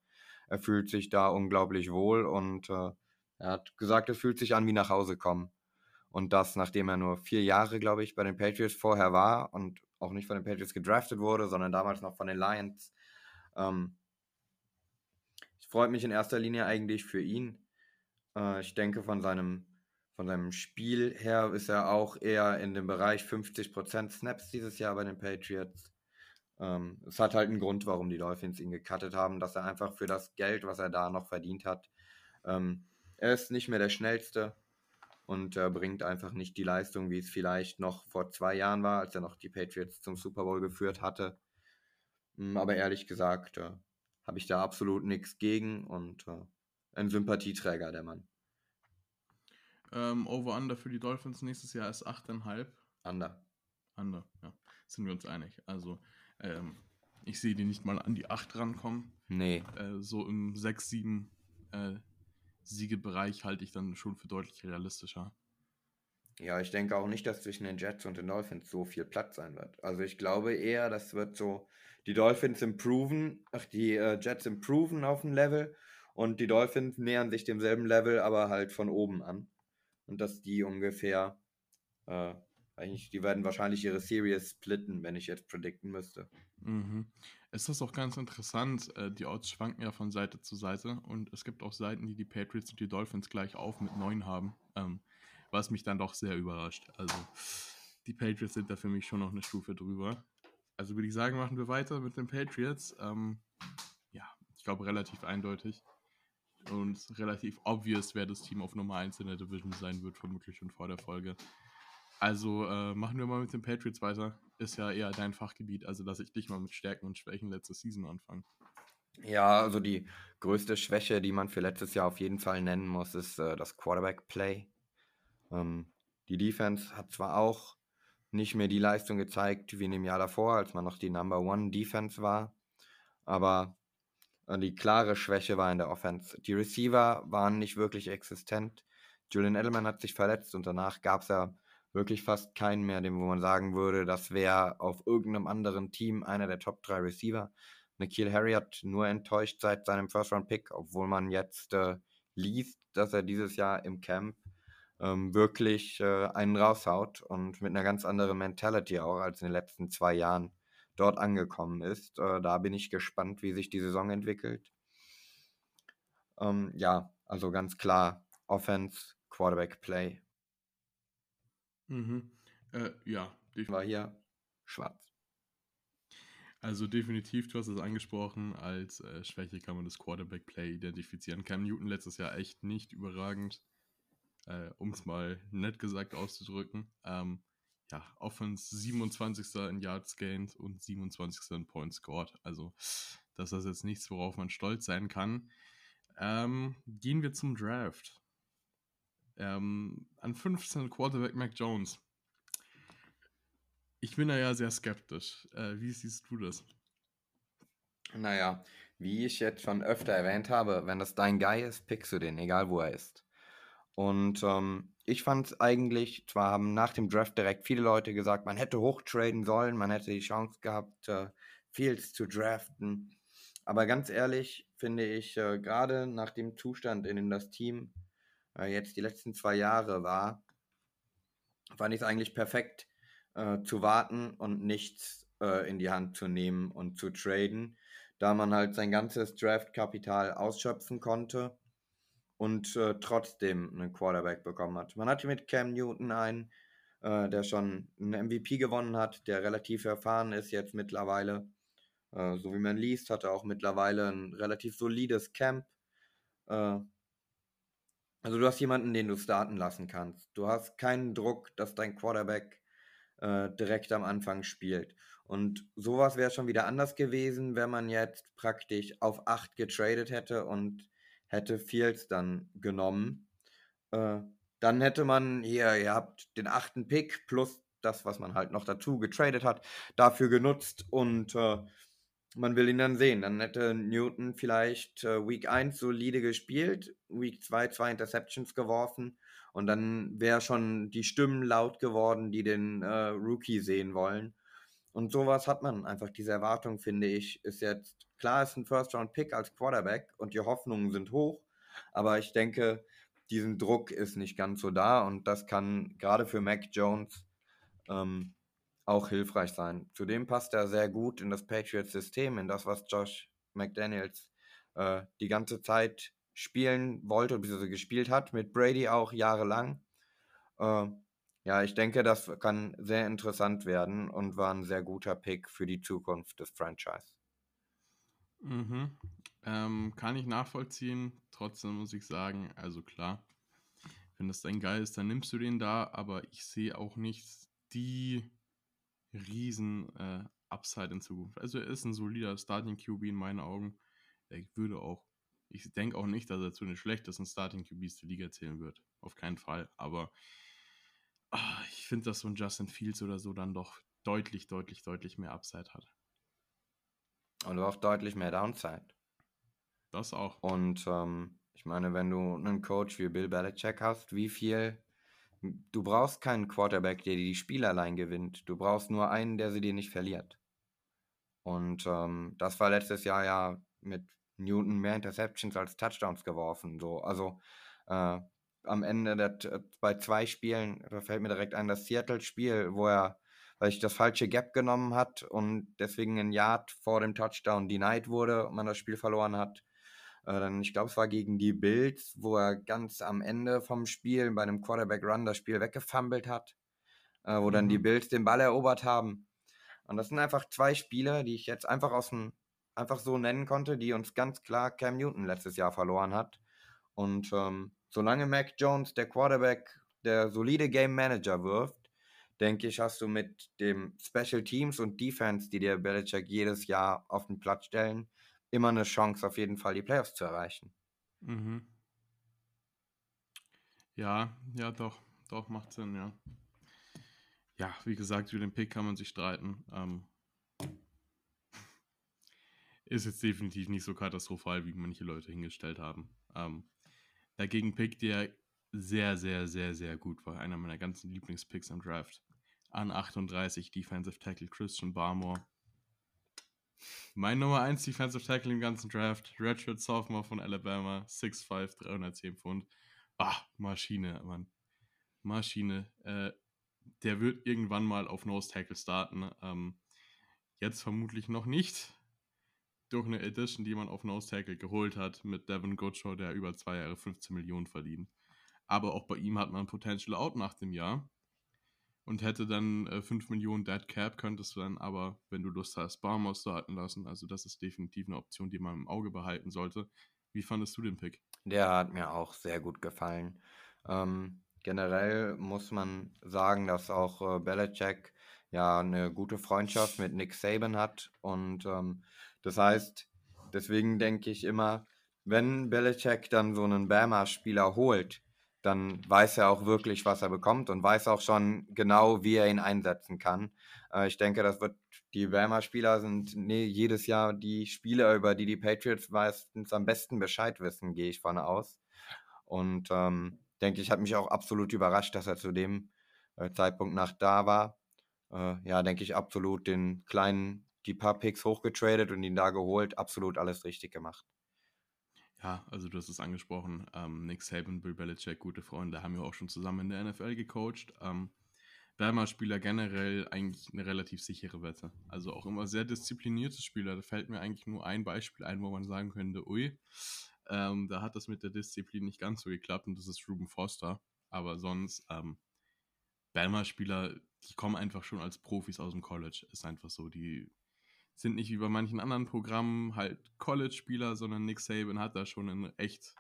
er fühlt sich da unglaublich wohl und äh, er hat gesagt, es fühlt sich an wie nach Hause kommen. Und das, nachdem er nur vier Jahre, glaube ich, bei den Patriots vorher war und auch nicht von den Patriots gedraftet wurde, sondern damals noch von den Lions. Ähm, ich freue mich in erster Linie eigentlich für ihn. Äh, ich denke, von seinem, von seinem Spiel her ist er auch eher in dem Bereich 50% Snaps dieses Jahr bei den Patriots. Ähm, es hat halt einen Grund, warum die Dolphins ihn gecuttet haben, dass er einfach für das Geld, was er da noch verdient hat, ähm, er ist nicht mehr der Schnellste und äh, bringt einfach nicht die Leistung, wie es vielleicht noch vor zwei Jahren war, als er noch die Patriots zum Super Bowl geführt hatte. Hm, aber ehrlich gesagt äh, habe ich da absolut nichts gegen und äh, ein Sympathieträger, der Mann. Ähm, Over-Under für die Dolphins nächstes Jahr ist 8,5. Under. Under, ja. Sind wir uns einig. Also, ähm, ich sehe die nicht mal an die 8 rankommen. Nee. Äh, so im 6, 7 äh, Siegebereich halte ich dann schon für deutlich realistischer. Ja, ich denke auch nicht, dass zwischen den Jets und den Dolphins so viel Platz sein wird. Also ich glaube eher, das wird so, die Dolphins improven, ach, die äh, Jets improven auf dem Level und die Dolphins nähern sich demselben Level, aber halt von oben an. Und dass die ungefähr, äh, eigentlich, die werden wahrscheinlich ihre Series splitten, wenn ich jetzt predikten müsste. Mhm. Es ist auch ganz interessant, äh, die Odds schwanken ja von Seite zu Seite und es gibt auch Seiten, die die Patriots und die Dolphins gleich auf mit 9 haben, ähm, was mich dann doch sehr überrascht. Also die Patriots sind da für mich schon noch eine Stufe drüber. Also würde ich sagen, machen wir weiter mit den Patriots. Ähm, ja, ich glaube relativ eindeutig und relativ obvious, wer das Team auf Nummer 1 in der Division sein wird, vermutlich schon vor der Folge. Also äh, machen wir mal mit den Patriots weiter. Ist ja eher dein Fachgebiet, also lasse ich dich mal mit Stärken und Schwächen letzte Season anfangen. Ja, also die größte Schwäche, die man für letztes Jahr auf jeden Fall nennen muss, ist äh, das Quarterback-Play. Ähm, die Defense hat zwar auch nicht mehr die Leistung gezeigt wie in dem Jahr davor, als man noch die Number One Defense war, aber äh, die klare Schwäche war in der Offense. Die Receiver waren nicht wirklich existent. Julian Edelman hat sich verletzt und danach gab es ja wirklich fast keinen mehr, dem wo man sagen würde, das wäre auf irgendeinem anderen Team einer der Top 3 Receiver. Nikhil Harry hat nur enttäuscht seit seinem First-Round-Pick, obwohl man jetzt äh, liest, dass er dieses Jahr im Camp ähm, wirklich äh, einen raushaut und mit einer ganz anderen Mentality auch als in den letzten zwei Jahren dort angekommen ist. Äh, da bin ich gespannt, wie sich die Saison entwickelt. Ähm, ja, also ganz klar Offense, Quarterback Play. Mhm. Äh, ja, War hier schwarz. Also definitiv, du hast es angesprochen, als äh, Schwäche kann man das Quarterback-Play identifizieren. Cam Newton letztes Jahr echt nicht überragend, äh, um es mal nett gesagt auszudrücken. Ähm, ja, Offense 27. in Yards Gained und 27. in Points Scored. Also das ist jetzt nichts, worauf man stolz sein kann. Ähm, gehen wir zum Draft. Ähm, an 15 Quarterback Mac Jones. Ich bin da ja sehr skeptisch. Äh, wie siehst du das? Naja, wie ich jetzt schon öfter erwähnt habe, wenn das dein Guy ist, pickst du den, egal wo er ist. Und ähm, ich fand es eigentlich, zwar haben nach dem Draft direkt viele Leute gesagt, man hätte hochtraden sollen, man hätte die Chance gehabt, äh, Fields zu draften. Aber ganz ehrlich finde ich, äh, gerade nach dem Zustand, in dem das Team jetzt die letzten zwei Jahre war, fand ich es eigentlich perfekt, äh, zu warten und nichts äh, in die Hand zu nehmen und zu traden, da man halt sein ganzes Draftkapital ausschöpfen konnte und äh, trotzdem einen Quarterback bekommen hat. Man hatte mit Cam Newton einen, äh, der schon einen MVP gewonnen hat, der relativ erfahren ist jetzt mittlerweile. Äh, so wie man liest, hat er auch mittlerweile ein relativ solides Camp. Also du hast jemanden, den du starten lassen kannst. Du hast keinen Druck, dass dein Quarterback äh, direkt am Anfang spielt. Und sowas wäre schon wieder anders gewesen, wenn man jetzt praktisch auf 8 getradet hätte und hätte Fields dann genommen. Äh, dann hätte man hier, ihr habt den achten Pick plus das, was man halt noch dazu getradet hat, dafür genutzt und äh, man will ihn dann sehen. Dann hätte Newton vielleicht äh, Week 1 solide gespielt, Week 2 zwei Interceptions geworfen und dann wäre schon die Stimmen laut geworden, die den äh, Rookie sehen wollen. Und sowas hat man einfach. Diese Erwartung, finde ich, ist jetzt klar, ist ein First-Round-Pick als Quarterback und die Hoffnungen sind hoch. Aber ich denke, diesen Druck ist nicht ganz so da und das kann gerade für Mac Jones ähm, auch hilfreich sein. Zudem passt er sehr gut in das Patriots-System, in das, was Josh McDaniels äh, die ganze Zeit spielen wollte, bzw. gespielt hat, mit Brady auch jahrelang. Äh, ja, ich denke, das kann sehr interessant werden und war ein sehr guter Pick für die Zukunft des Franchise. Mhm. Ähm, kann ich nachvollziehen. Trotzdem muss ich sagen, also klar, wenn das dein Geil ist, dann nimmst du den da, aber ich sehe auch nicht die riesen äh, Upside in Zukunft. Also er ist ein solider Starting QB in meinen Augen. Er würde auch ich denke auch nicht, dass er zu den schlechtesten Starting QBs der Liga zählen wird. Auf keinen Fall. Aber ach, ich finde, dass so ein Justin Fields oder so dann doch deutlich, deutlich, deutlich mehr Upside hat. Und auch deutlich mehr Downside. Das auch. Und ähm, ich meine, wenn du einen Coach wie Bill Belichick hast, wie viel. Du brauchst keinen Quarterback, der dir die Spiele allein gewinnt. Du brauchst nur einen, der sie dir nicht verliert. Und ähm, das war letztes Jahr ja mit Newton mehr Interceptions als Touchdowns geworfen. So, also äh, am Ende der, bei zwei Spielen, da fällt mir direkt ein, das Seattle-Spiel, wo er, weil ich das falsche Gap genommen hat und deswegen ein Yard vor dem Touchdown denied wurde und man das Spiel verloren hat. Äh, dann, ich glaube, es war gegen die Bills, wo er ganz am Ende vom Spiel bei einem Quarterback-Run das Spiel weggefummelt hat, äh, wo mhm. dann die mhm. Bills den Ball erobert haben. Und das sind einfach zwei Spiele, die ich jetzt einfach aus dem einfach so nennen konnte, die uns ganz klar Cam Newton letztes Jahr verloren hat. Und ähm, solange Mac Jones, der Quarterback, der solide Game Manager wirft, denke ich, hast du mit dem Special Teams und Defense, die dir Belichick jedes Jahr auf den Platz stellen, immer eine Chance, auf jeden Fall die Playoffs zu erreichen. Mhm. Ja, ja, doch, doch, macht Sinn, ja. Ja, wie gesagt, über den Pick kann man sich streiten. Ähm, ist jetzt definitiv nicht so katastrophal, wie manche Leute hingestellt haben. Ähm, dagegen Pick, der sehr, sehr, sehr, sehr gut war. Einer meiner ganzen Lieblingspicks im Draft. An 38 Defensive Tackle Christian Barmore. Mein Nummer 1 Defensive Tackle im ganzen Draft. Redshirt Sophomore von Alabama. 6'5, 310 Pfund. Ah, Maschine, Mann. Maschine. Äh, der wird irgendwann mal auf Nose Tackle starten. Ähm, jetzt vermutlich noch nicht. Durch eine Edition, die man auf Nose Tackle geholt hat, mit Devin Goodchow, der über zwei Jahre 15 Millionen verdient. Aber auch bei ihm hat man Potential Out nach dem Jahr und hätte dann äh, 5 Millionen Dead Cap, könntest du dann aber, wenn du Lust hast, Barmore starten lassen. Also das ist definitiv eine Option, die man im Auge behalten sollte. Wie fandest du den Pick? Der hat mir auch sehr gut gefallen. Ähm, generell muss man sagen, dass auch äh, Belichick ja eine gute Freundschaft mit Nick Saban hat. Und ähm, das heißt, deswegen denke ich immer, wenn Belichick dann so einen Bama-Spieler holt, dann weiß er auch wirklich, was er bekommt und weiß auch schon genau, wie er ihn einsetzen kann. Äh, ich denke, das wird die Bama-Spieler sind nee, jedes Jahr die Spieler, über die die Patriots meistens am besten Bescheid wissen, gehe ich von aus. Und ähm, denke ich, hat mich auch absolut überrascht, dass er zu dem äh, Zeitpunkt nach da war. Äh, ja, denke ich, absolut den kleinen, die paar Picks hochgetradet und ihn da geholt, absolut alles richtig gemacht. Ja, also du hast es angesprochen. Ähm, Nick Saban, Bill Belichick, gute Freunde, haben ja auch schon zusammen in der NFL gecoacht. Ähm, Bama-Spieler generell eigentlich eine relativ sichere Wette. Also auch immer sehr disziplinierte Spieler. Da fällt mir eigentlich nur ein Beispiel ein, wo man sagen könnte, ui, ähm, da hat das mit der Disziplin nicht ganz so geklappt und das ist Ruben Foster. Aber sonst, ähm, Bama-Spieler, die kommen einfach schon als Profis aus dem College. Ist einfach so. Die sind nicht wie bei manchen anderen Programmen halt College-Spieler, sondern Nick Saban hat da schon eine echt,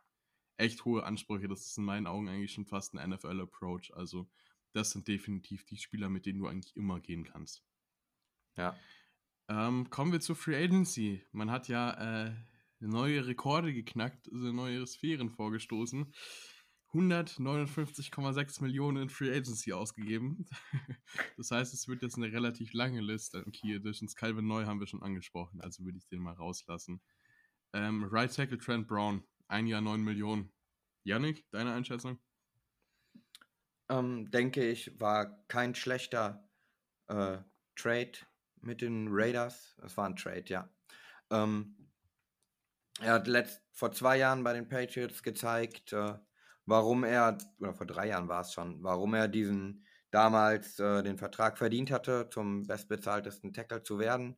echt hohe Ansprüche. Das ist in meinen Augen eigentlich schon fast ein NFL-Approach. Also, das sind definitiv die Spieler, mit denen du eigentlich immer gehen kannst. Ja. Ähm, kommen wir zur Free Agency. Man hat ja äh, neue Rekorde geknackt, also neue Sphären vorgestoßen. 159,6 Millionen in Free Agency ausgegeben. das heißt, es wird jetzt eine relativ lange Liste an Key Editions. Calvin Neu haben wir schon angesprochen, also würde ich den mal rauslassen. Ähm, right Tackle Trent Brown, ein Jahr 9 Millionen. Yannick, deine Einschätzung? Ähm, denke ich, war kein schlechter äh, Trade mit den Raiders. Es war ein Trade, ja. Ähm, er hat letzt, vor zwei Jahren bei den Patriots gezeigt, äh, warum er, oder vor drei Jahren war es schon, warum er diesen damals äh, den Vertrag verdient hatte, zum bestbezahltesten Tackle zu werden.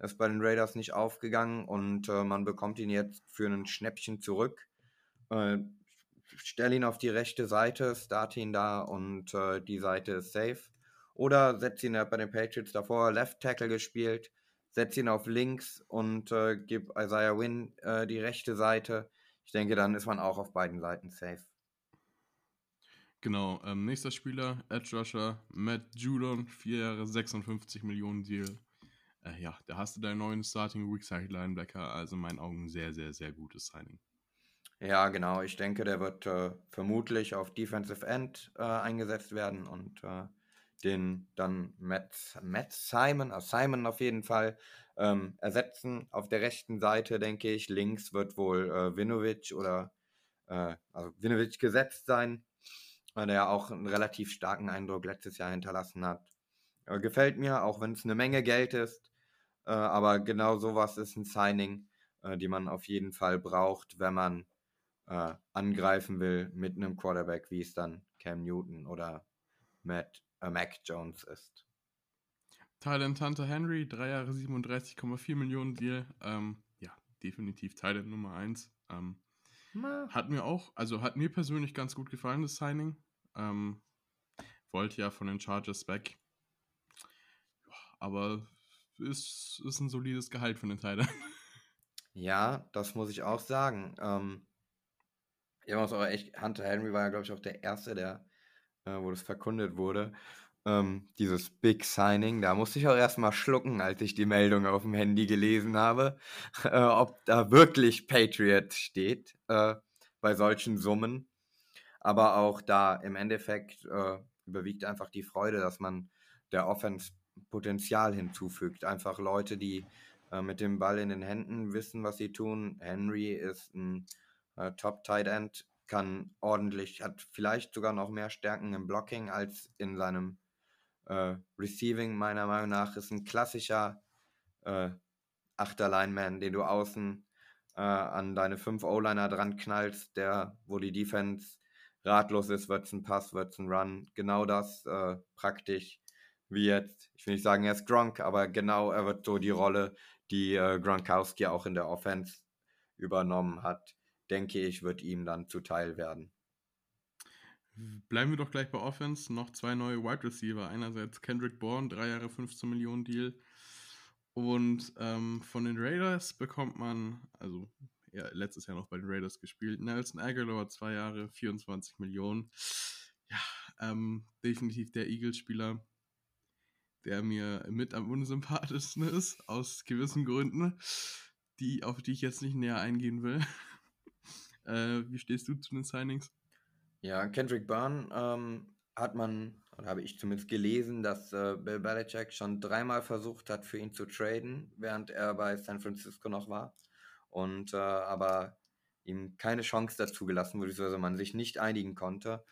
Ist bei den Raiders nicht aufgegangen und äh, man bekommt ihn jetzt für ein Schnäppchen zurück. Äh, stell ihn auf die rechte Seite, start ihn da und äh, die Seite ist safe. Oder setz ihn, er hat bei den Patriots davor Left Tackle gespielt, setz ihn auf links und äh, gib Isaiah Wynn äh, die rechte Seite. Ich denke, dann ist man auch auf beiden Seiten safe. Genau, ähm, nächster Spieler, Edge Rusher, Matt Judon, 4 Jahre, 56 Millionen Deal. Äh, ja, da hast du deinen neuen Starting Weak Side Linebacker, also in meinen Augen sehr, sehr, sehr gutes Signing. Ja, genau. Ich denke, der wird äh, vermutlich auf Defensive End äh, eingesetzt werden und äh, den dann Matt, Matt Simon, äh, Simon auf jeden Fall ähm, ersetzen. Auf der rechten Seite, denke ich, links wird wohl äh, Vinovic oder äh, also Vinovic gesetzt sein weil er ja auch einen relativ starken Eindruck letztes Jahr hinterlassen hat. Äh, gefällt mir, auch wenn es eine Menge Geld ist. Äh, aber genau sowas ist ein Signing, äh, die man auf jeden Fall braucht, wenn man angreifen will mit einem Quarterback, wie es dann Cam Newton oder Matt, äh, Mac Jones ist. Thailand Tante Henry, drei Jahre 37,4 Millionen Deal. Ähm, ja, definitiv Thailand Nummer 1. Ähm, hat mir auch, also hat mir persönlich ganz gut gefallen, das Signing. Ähm, wollte ja von den Chargers weg. Aber ist, ist ein solides Gehalt von den Titans. Ja, das muss ich auch sagen. Ähm, ja, muss auch echt, Hunter Henry war ja, glaube ich, auch der Erste, der, äh, wo das verkundet wurde. ähm, dieses Big Signing. Da musste ich auch erstmal schlucken, als ich die Meldung auf dem Handy gelesen habe, äh, ob da wirklich Patriot steht äh, bei solchen Summen. Aber auch da im Endeffekt äh, überwiegt einfach die Freude, dass man der Offense Potenzial hinzufügt. Einfach Leute, die äh, mit dem Ball in den Händen wissen, was sie tun. Henry ist ein äh, Top-Tight End, kann ordentlich, hat vielleicht sogar noch mehr Stärken im Blocking als in seinem äh, Receiving, meiner Meinung nach, ist ein klassischer äh, Achter-Lineman, den du außen äh, an deine 5 O-Liner dran knallst, der, wo die Defense ratlos ist, wird es ein Pass, wird es ein Run. Genau das äh, praktisch wie jetzt, ich will nicht sagen, er ist Gronk, aber genau, er wird so die Rolle, die äh, Gronkowski auch in der Offense übernommen hat, denke ich, wird ihm dann zuteil werden. Bleiben wir doch gleich bei Offense. Noch zwei neue Wide Receiver. Einerseits Kendrick Bourne, drei Jahre 15 Millionen Deal. Und ähm, von den Raiders bekommt man, also ja, letztes Jahr noch bei den Raiders gespielt, Nelson Aguilar, zwei Jahre, 24 Millionen. Ja, ähm, definitiv der Eagles-Spieler, der mir mit am unsympathischsten ist, aus gewissen Gründen, die, auf die ich jetzt nicht näher eingehen will. äh, wie stehst du zu den Signings? Ja, Kendrick Byrne ähm, hat man, oder habe ich zumindest gelesen, dass äh, Bill Belichick schon dreimal versucht hat, für ihn zu traden, während er bei San Francisco noch war. Und äh, aber ihm keine Chance dazu gelassen beziehungsweise man sich nicht einigen konnte.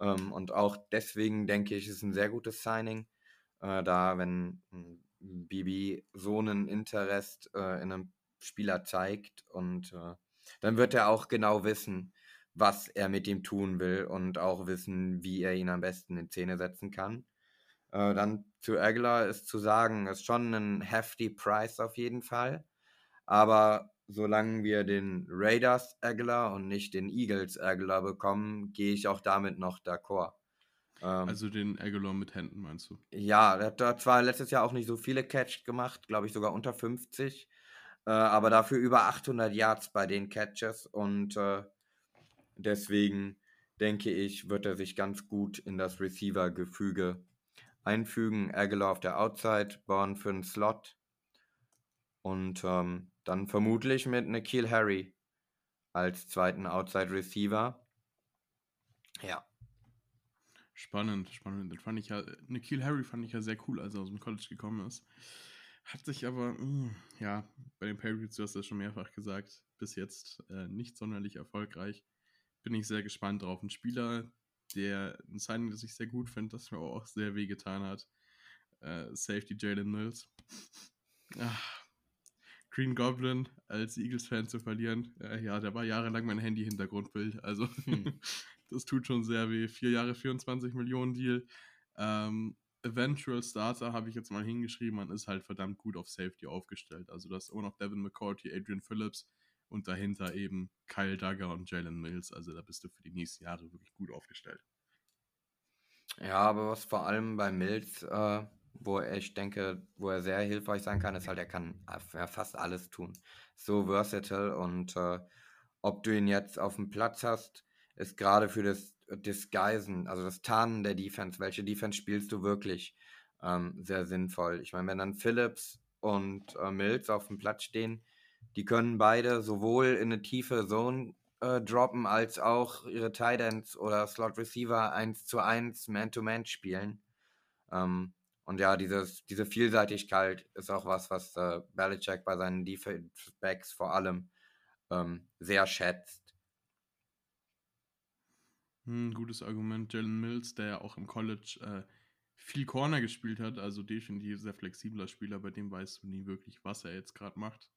Ähm, und auch deswegen denke ich, ist ein sehr gutes Signing. Äh, da, wenn Bibi so einen Interest äh, in einem Spieler zeigt und äh, dann wird er auch genau wissen, was er mit ihm tun will und auch wissen, wie er ihn am besten in Szene setzen kann. Äh, dann zu Aguilar ist zu sagen, ist schon ein hefty Price auf jeden Fall. Aber solange wir den Raiders Aguilar und nicht den Eagles Aguilar bekommen, gehe ich auch damit noch d'accord. Ähm, also den Aguilar mit Händen meinst du? Ja, er hat zwar letztes Jahr auch nicht so viele Catch gemacht, glaube ich sogar unter 50, äh, aber dafür über 800 Yards bei den Catches und äh, Deswegen denke ich, wird er sich ganz gut in das Receiver-Gefüge einfügen. Aguilar auf der Outside, Born für den Slot und ähm, dann vermutlich mit Nikhil Harry als zweiten Outside Receiver. Ja. Spannend, spannend. Den fand ich ja, Nikhil Harry fand ich ja sehr cool, als er aus dem College gekommen ist. Hat sich aber, mh, hm, ja, bei den Patriots, du hast das schon mehrfach gesagt, bis jetzt äh, nicht sonderlich erfolgreich bin ich sehr gespannt drauf. Ein Spieler, der ein Signing, das ich sehr gut finde, das mir auch sehr weh getan hat. Äh, Safety Jalen Mills. Ach, Green Goblin als Eagles-Fan zu verlieren. Äh, ja, der war jahrelang mein Handy-Hintergrundbild. Also, hm. das tut schon sehr weh. Vier Jahre, 24 Millionen Deal. Ähm, Eventual Starter habe ich jetzt mal hingeschrieben. Man ist halt verdammt gut auf Safety aufgestellt. Also, das immer noch Devin McCourty, Adrian Phillips und dahinter eben Kyle Duggar und Jalen Mills. Also da bist du für die nächsten Jahre wirklich gut aufgestellt. Ja, aber was vor allem bei Mills, äh, wo ich denke, wo er sehr hilfreich sein kann, ist halt, er kann fast alles tun. So versatile und äh, ob du ihn jetzt auf dem Platz hast, ist gerade für das Disguisen, also das Tarnen der Defense, welche Defense spielst du wirklich, ähm, sehr sinnvoll. Ich meine, wenn dann Phillips und äh, Mills auf dem Platz stehen, die können beide sowohl in eine tiefe Zone äh, droppen, als auch ihre Tight Ends oder Slot Receiver 1 zu 1 Man-to-Man spielen. Ähm, und ja, dieses, diese Vielseitigkeit ist auch was, was äh, Belichick bei seinen Defense Backs vor allem ähm, sehr schätzt. Hm, gutes Argument. Jalen Mills, der ja auch im College äh, viel Corner gespielt hat, also definitiv sehr flexibler Spieler, bei dem weißt du nie wirklich, was er jetzt gerade macht.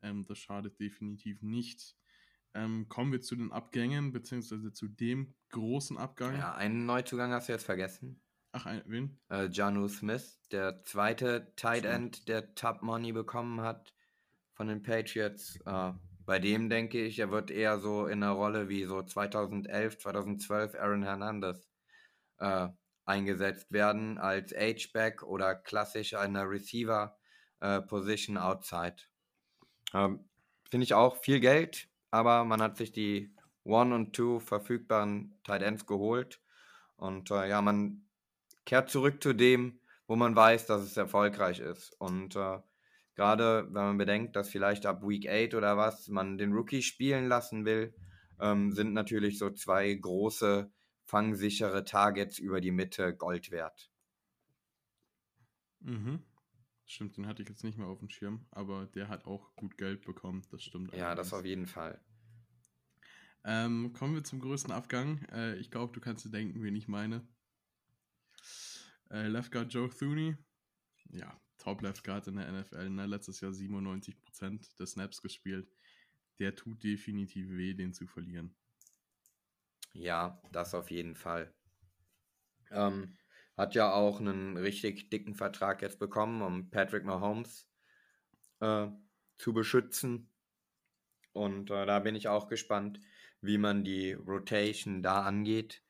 Ähm, das schadet definitiv nicht. Ähm, kommen wir zu den Abgängen, beziehungsweise zu dem großen Abgang. Ja, einen Neuzugang hast du jetzt vergessen. Ach, ein, wen? Äh, Janu Smith, der zweite Tight End, der Top Money bekommen hat von den Patriots. Äh, bei dem denke ich, er wird eher so in einer Rolle wie so 2011, 2012 Aaron Hernandez äh, eingesetzt werden als H-Back oder klassisch einer Receiver-Position äh, outside. Ähm, Finde ich auch viel Geld, aber man hat sich die One und Two verfügbaren Tight Ends geholt. Und äh, ja, man kehrt zurück zu dem, wo man weiß, dass es erfolgreich ist. Und äh, gerade wenn man bedenkt, dass vielleicht ab Week 8 oder was man den Rookie spielen lassen will, ähm, sind natürlich so zwei große, fangsichere Targets über die Mitte Gold wert. Mhm. Stimmt, den hatte ich jetzt nicht mehr auf dem Schirm, aber der hat auch gut Geld bekommen, das stimmt. Ja, allerdings. das auf jeden Fall. Ähm, kommen wir zum größten Abgang. Äh, ich glaube, du kannst dir denken, wen ich meine. Äh, Left Guard Joe Thuney. Ja, Top Left Guard in der NFL. Ne? Letztes Jahr 97% des Snaps gespielt. Der tut definitiv weh, den zu verlieren. Ja, das auf jeden Fall. Ähm, hat ja auch einen richtig dicken Vertrag jetzt bekommen, um Patrick Mahomes äh, zu beschützen. Und äh, da bin ich auch gespannt, wie man die Rotation da angeht.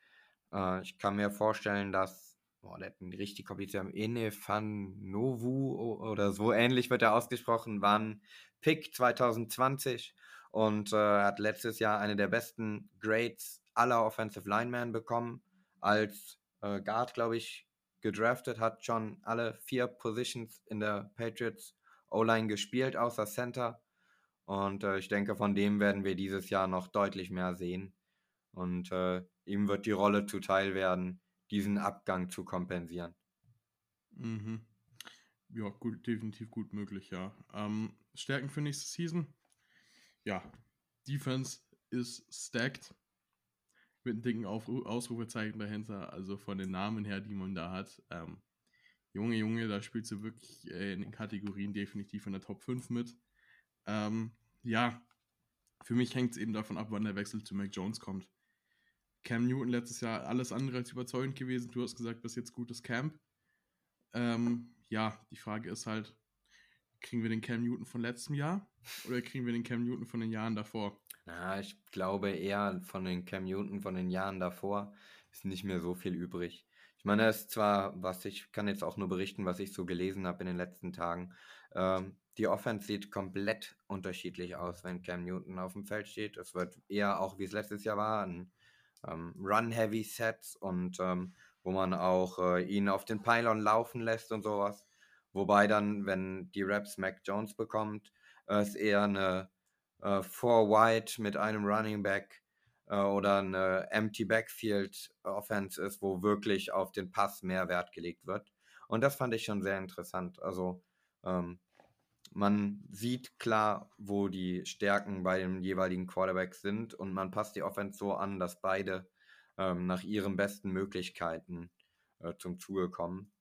Äh, ich kann mir vorstellen, dass, boah, der hat einen richtig komplizierten Ene van Novu oder so ähnlich wird er ausgesprochen, war ein Pick 2020 und äh, hat letztes Jahr eine der besten Grades aller Offensive Linemen bekommen. Als äh, Guard, glaube ich, gedraftet, hat schon alle vier Positions in der Patriots O-Line gespielt, außer Center. Und äh, ich denke, von dem werden wir dieses Jahr noch deutlich mehr sehen. Und äh, ihm wird die Rolle zuteil werden, diesen Abgang zu kompensieren. Mhm. Ja, gut, definitiv gut möglich, ja. Ähm, Stärken für nächste Season? Ja, Defense ist stacked mit einem dicken Auf Ausrufezeichen dahinter, also von den Namen her, die man da hat. Ähm, Junge, Junge, da spielst du wirklich äh, in den Kategorien definitiv in der Top 5 mit. Ähm, ja, für mich hängt es eben davon ab, wann der Wechsel zu Mac Jones kommt. Cam Newton letztes Jahr alles andere als überzeugend gewesen. Du hast gesagt, bis jetzt gutes Camp. Ähm, ja, die Frage ist halt, kriegen wir den Cam Newton von letztem Jahr oder kriegen wir den Cam Newton von den Jahren davor? Na, ich glaube eher von den Cam Newton von den Jahren davor ist nicht mehr so viel übrig. Ich meine, es ist zwar, was ich kann jetzt auch nur berichten, was ich so gelesen habe in den letzten Tagen. Ähm, die Offense sieht komplett unterschiedlich aus, wenn Cam Newton auf dem Feld steht. Es wird eher auch, wie es letztes Jahr war, ein ähm, Run-Heavy-Sets und ähm, wo man auch äh, ihn auf den Pylon laufen lässt und sowas. Wobei dann, wenn die Raps Mac Jones bekommt, äh, es eher eine äh, Four Wide mit einem Running Back äh, oder eine Empty Backfield Offense ist, wo wirklich auf den Pass mehr Wert gelegt wird. Und das fand ich schon sehr interessant. Also ähm, man sieht klar, wo die Stärken bei dem jeweiligen Quarterback sind und man passt die Offense so an, dass beide ähm, nach ihren besten Möglichkeiten äh, zum Zuge kommen.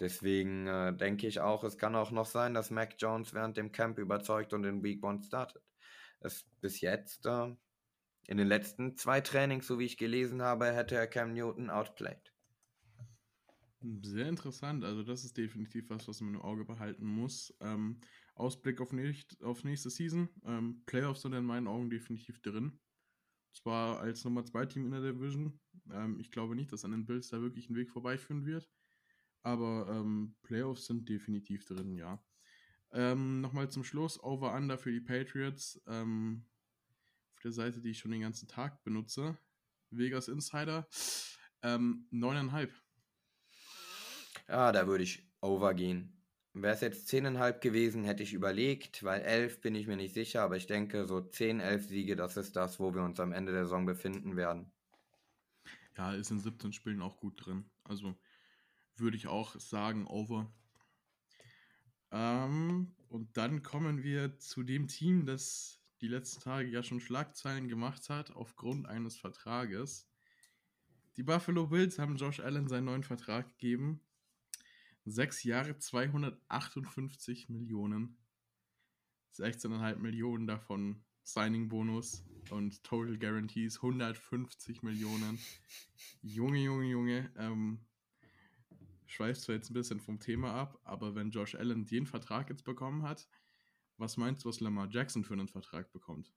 Deswegen äh, denke ich auch, es kann auch noch sein, dass Mac Jones während dem Camp überzeugt und in Week One startet. Es, bis jetzt, äh, in den letzten zwei Trainings, so wie ich gelesen habe, hätte er Cam Newton outplayed. Sehr interessant. Also, das ist definitiv was, was man im Auge behalten muss. Ähm, Ausblick auf, nicht, auf nächste Season. Ähm, Playoffs sind in meinen Augen definitiv drin. Zwar als Nummer 2 Team in der Division. Ähm, ich glaube nicht, dass an den Bills da wirklich ein Weg vorbeiführen wird. Aber ähm, Playoffs sind definitiv drin, ja. Ähm, Nochmal zum Schluss: Over-Under für die Patriots. Ähm, auf der Seite, die ich schon den ganzen Tag benutze. Vegas Insider. Ähm, 9,5. Ja, da würde ich over gehen. Wäre es jetzt 10,5 gewesen, hätte ich überlegt, weil 11 bin ich mir nicht sicher, aber ich denke, so 10, 11 Siege, das ist das, wo wir uns am Ende der Saison befinden werden. Ja, ist in 17 Spielen auch gut drin. Also würde ich auch sagen, over. Ähm, und dann kommen wir zu dem Team, das die letzten Tage ja schon Schlagzeilen gemacht hat aufgrund eines Vertrages. Die Buffalo Bills haben Josh Allen seinen neuen Vertrag gegeben. Sechs Jahre, 258 Millionen. 16,5 Millionen davon Signing-Bonus und Total Guarantees 150 Millionen. Junge, Junge, Junge. Ähm, schweift zwar jetzt ein bisschen vom Thema ab, aber wenn Josh Allen den Vertrag jetzt bekommen hat, was meinst du, was Lamar Jackson für einen Vertrag bekommt?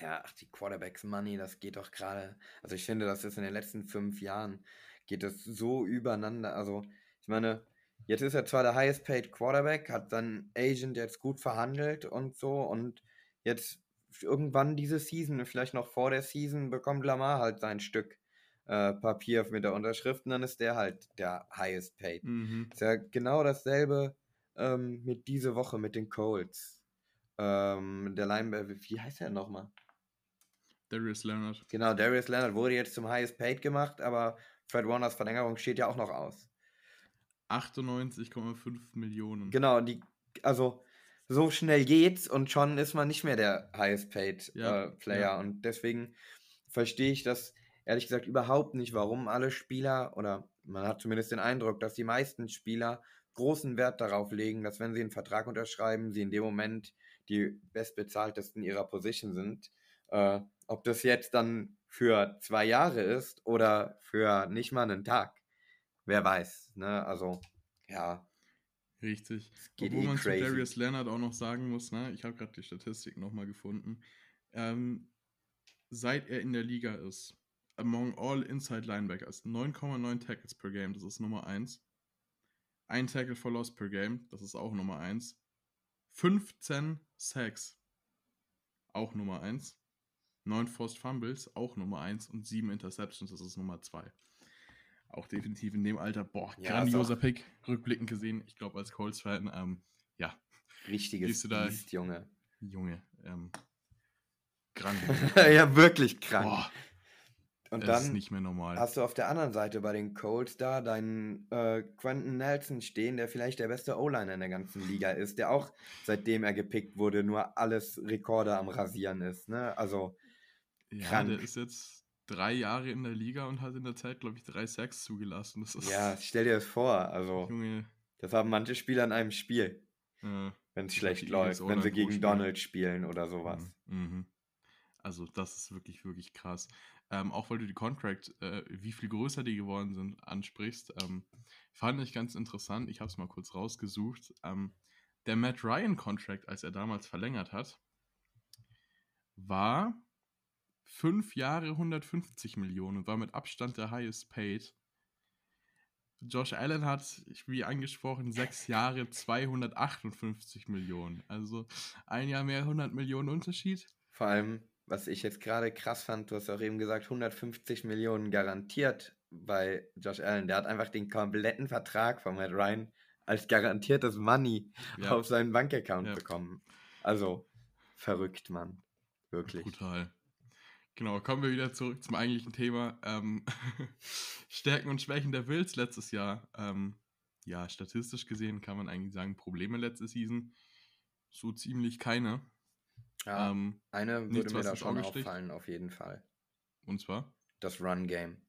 Ja, ach, die Quarterbacks Money, das geht doch gerade. Also ich finde, das ist in den letzten fünf Jahren geht es so übereinander. Also, ich meine, jetzt ist er zwar der highest paid Quarterback, hat dann Agent jetzt gut verhandelt und so und jetzt irgendwann diese Season, vielleicht noch vor der Season, bekommt Lamar halt sein Stück. äh, Papier mit der Unterschrift und dann ist der halt der highest paid. Mhm. Ist ja genau dasselbe ähm, mit dieser Woche mit den Colts. Ähm, der Linebacker, wie heißt der nochmal? Darius Leonard. Genau, Darius Leonard wurde jetzt zum highest paid gemacht, aber Fred Warners Verlängerung steht ja auch noch aus. 98,5 Millionen. Genau, die, also so schnell geht's und schon ist man nicht mehr der highest paid Ja, äh, Player. ja. Und deswegen verstehe ich das ehrlich gesagt überhaupt nicht, warum alle Spieler, oder man hat zumindest den Eindruck, dass die meisten Spieler großen Wert darauf legen, dass wenn sie einen Vertrag unterschreiben, sie in dem Moment die bestbezahltesten ihrer Position sind. Äh, ob das jetzt dann für zwei Jahre ist oder für nicht mal einen Tag. Wer weiß. Ne? Also, ja, Richtig. geht Obwohl eh man crazy. zu Darius Leonard auch noch sagen muss, ne? ich habe gerade die Statistik nochmal gefunden. Ähm, seit er in der Liga ist, among all Inside Linebackers, 9,9 Tackles per Game, das ist Nummer 1. Ein Tackle for Loss per Game, das ist auch Nummer 1. 15 Sacks, auch Nummer 1. 9 Forced Fumbles, auch Nummer 1. Und 7 Interceptions, das ist Nummer 2. Auch definitiv in dem Alter, boah, Ja, grandioser ist Pick, rückblickend gesehen. Ich glaube, als Colts-Fan, ähm, ja, Richtiges Gehst du da- Biest, Junge. Junge, ähm, grandios. ja, wirklich krank. boah, Und das ist dann nicht mehr normal. hast du auf der anderen Seite bei den Colts da deinen äh, Quentin Nelson stehen, der vielleicht der beste O-Liner in der ganzen Liga ist, der auch seitdem er gepickt wurde, nur alles Rekorde am Rasieren ist. Ne? Also, ja, krank. der ist jetzt drei Jahre in der Liga und hat in der Zeit, glaube ich, drei Sacks zugelassen. Das ist, ja, stell dir das vor. Also, Junge, das haben manche Spieler in einem Spiel, äh, wenn es schlecht läuft, wenn sie gegen pro Spiel. Donald spielen oder sowas. Mhm. mhm. Also das ist wirklich, wirklich krass. Ähm, auch weil du die Contract, äh, wie viel größer die geworden sind, ansprichst, ähm, fand ich ganz interessant. Ich habe es mal kurz rausgesucht. Ähm, der Matt Ryan Contract, als er damals verlängert hat, war fünf Jahre 150 Millionen und war mit Abstand der highest paid. Josh Allen hat, wie angesprochen, sechs Jahre 258 Millionen. Also ein Jahr mehr 100 Millionen Unterschied. Vor allem, was ich jetzt gerade krass fand, du hast auch eben gesagt, 150 Millionen garantiert bei Josh Allen. Der hat einfach den kompletten Vertrag von Matt Ryan als garantiertes Money Ja, auf seinen Bankaccount Ja. bekommen. Also, verrückt, Mann. Wirklich. brutal. Genau, kommen wir wieder zurück zum eigentlichen Thema. Ähm, Stärken und Schwächen der Bills letztes Jahr. Ähm, ja, statistisch gesehen kann man eigentlich sagen, Probleme letzte Season. So ziemlich keine. Ja, Ähm, eine würde mir da schon auffallen, auf jeden Fall. und zwar. Das Run-Game.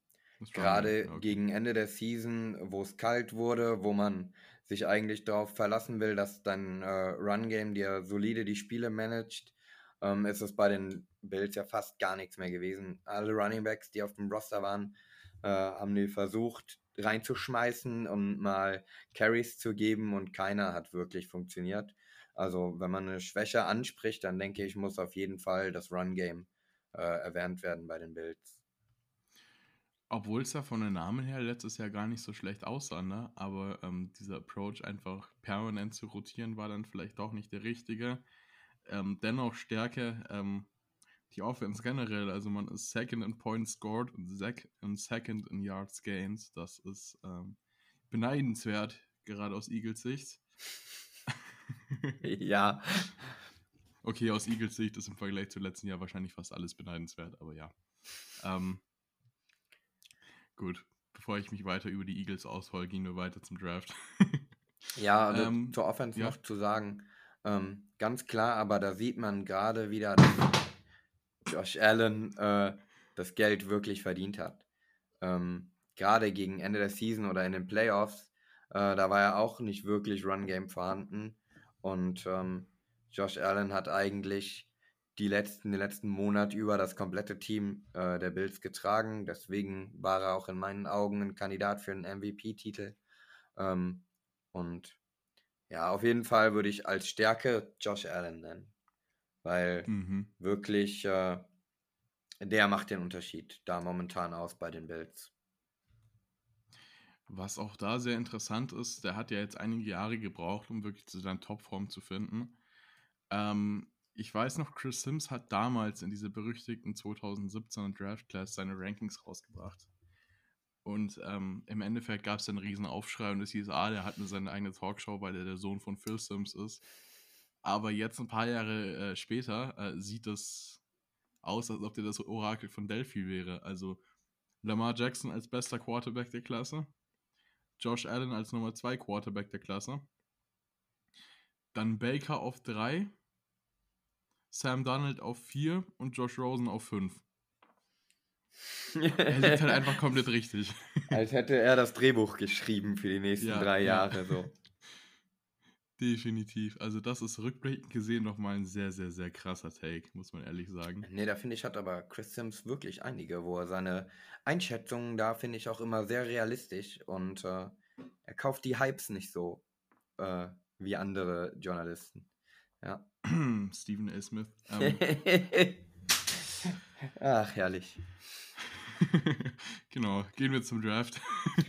Gerade. Okay. gegen Ende der Season, wo es kalt wurde, wo man sich eigentlich darauf verlassen will, dass dein äh, Run-Game dir solide die Spiele managt, ähm, ist es bei den Bills ja fast gar nichts mehr gewesen. Alle Running Backs, die auf dem Roster waren, äh, haben die versucht reinzuschmeißen und mal Carries zu geben und keiner hat wirklich funktioniert. Also wenn man eine Schwäche anspricht, dann denke ich, muss auf jeden Fall das Run-Game äh, erwähnt werden bei den Bills. Obwohl es ja von den Namen her letztes Jahr gar nicht so schlecht aussah, ne? aber ähm, dieser Approach einfach permanent zu rotieren war dann vielleicht auch nicht der richtige. Ähm, dennoch Stärke, ähm, die Offense generell, also man ist second in Points scored und, sec und second in Yards gains. Das ist ähm, beneidenswert, gerade aus Eagles Sicht. ja, Okay, aus Eagles Sicht ist im Vergleich zum letzten Jahr wahrscheinlich fast alles beneidenswert, aber ja. Ähm, gut, bevor ich mich weiter über die Eagles aushol, gehen wir weiter zum Draft. Ja, und Ähm, zur Offense ja. noch zu sagen, ähm, ganz klar, aber da sieht man gerade wieder, dass Josh Allen äh, das Geld wirklich verdient hat. Ähm, gerade gegen Ende der Season oder in den Playoffs, äh, da war ja auch nicht wirklich Run-Game vorhanden. Und ähm, Josh Allen hat eigentlich die letzten, den letzten Monat über das komplette Team äh, der Bills getragen. Deswegen war er auch in meinen Augen ein Kandidat für einen MVP-Titel. Ähm, und ja, auf jeden Fall würde ich als Stärke Josh Allen nennen. Weil mhm. wirklich, äh, der macht den Unterschied da momentan aus bei den Bills. Was auch da sehr interessant ist, der hat ja jetzt einige Jahre gebraucht, um wirklich zu seiner Topform zu finden. Ähm, ich weiß noch, Chris Sims hat damals in dieser berüchtigten 2017er Draft Class seine Rankings rausgebracht. Und ähm, im Endeffekt gab es einen riesen Aufschrei und es hieß, ah, der hat nur seine eigene Talkshow, weil er der Sohn von Phil Sims ist. Aber jetzt ein paar Jahre äh, später äh, sieht es aus, als ob der das Orakel von Delphi wäre. Also Lamar Jackson als bester Quarterback der Klasse, Josh Allen als Nummer 2 Quarterback der Klasse, dann Baker auf 3, Sam Donald auf 4 und Josh Rosen auf 5. er liegt halt einfach komplett richtig. Als hätte er das Drehbuch geschrieben für die nächsten ja, drei Jahre. Ja. So. Definitiv. Also das ist rückblickend gesehen nochmal ein sehr, sehr, sehr krasser Take, muss man ehrlich sagen. Nee, da finde ich, hat aber Chris Sims wirklich einige, wo er seine Einschätzungen da finde ich auch immer sehr realistisch und äh, er kauft die Hypes nicht so äh, wie andere Journalisten. Ja. Stephen A. Smith. Ähm. Ach, herrlich. genau, gehen wir zum Draft.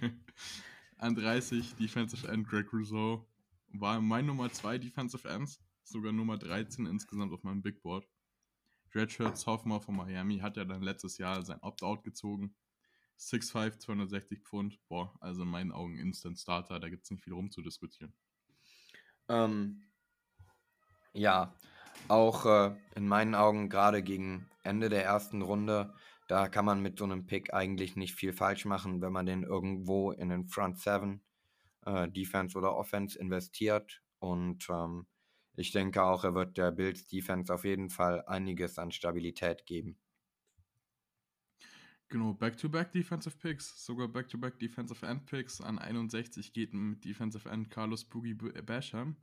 An 30 Defensive End Greg Rousseau war mein Nummer 2 Defensive Ends, sogar Nummer 13 insgesamt auf meinem Big Board. Redshirt Sophomore von Miami hat ja dann letztes Jahr sein Opt-out gezogen. 6'5, 260 Pfund. Boah, also in meinen Augen Instant Starter, da gibt es nicht viel rumzudiskutieren. Ähm, ja, auch äh, in meinen Augen gerade gegen Ende der ersten Runde, da kann man mit so einem Pick eigentlich nicht viel falsch machen, wenn man den irgendwo in den Front 7 äh, Defense oder Offense investiert. Und ähm, ich denke auch, er wird der Bills Defense auf jeden Fall einiges an Stabilität geben. Genau, Back-to-Back -back Defensive Picks, sogar Back-to-Back -back Defensive End Picks. An 61 geht mit Defensive End Carlos Boogie Basham.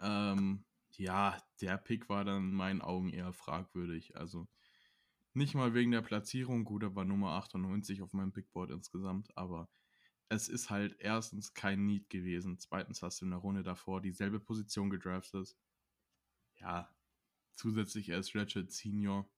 Ähm, ja, der Pick war dann in meinen Augen eher fragwürdig. Also nicht mal wegen der Platzierung, gut, er war Nummer 98 auf meinem Bigboard insgesamt, aber es ist halt erstens kein Need gewesen. Zweitens hast du in der Runde davor dieselbe Position gedraftet. Ja, zusätzlich er ist Ratchet Senior.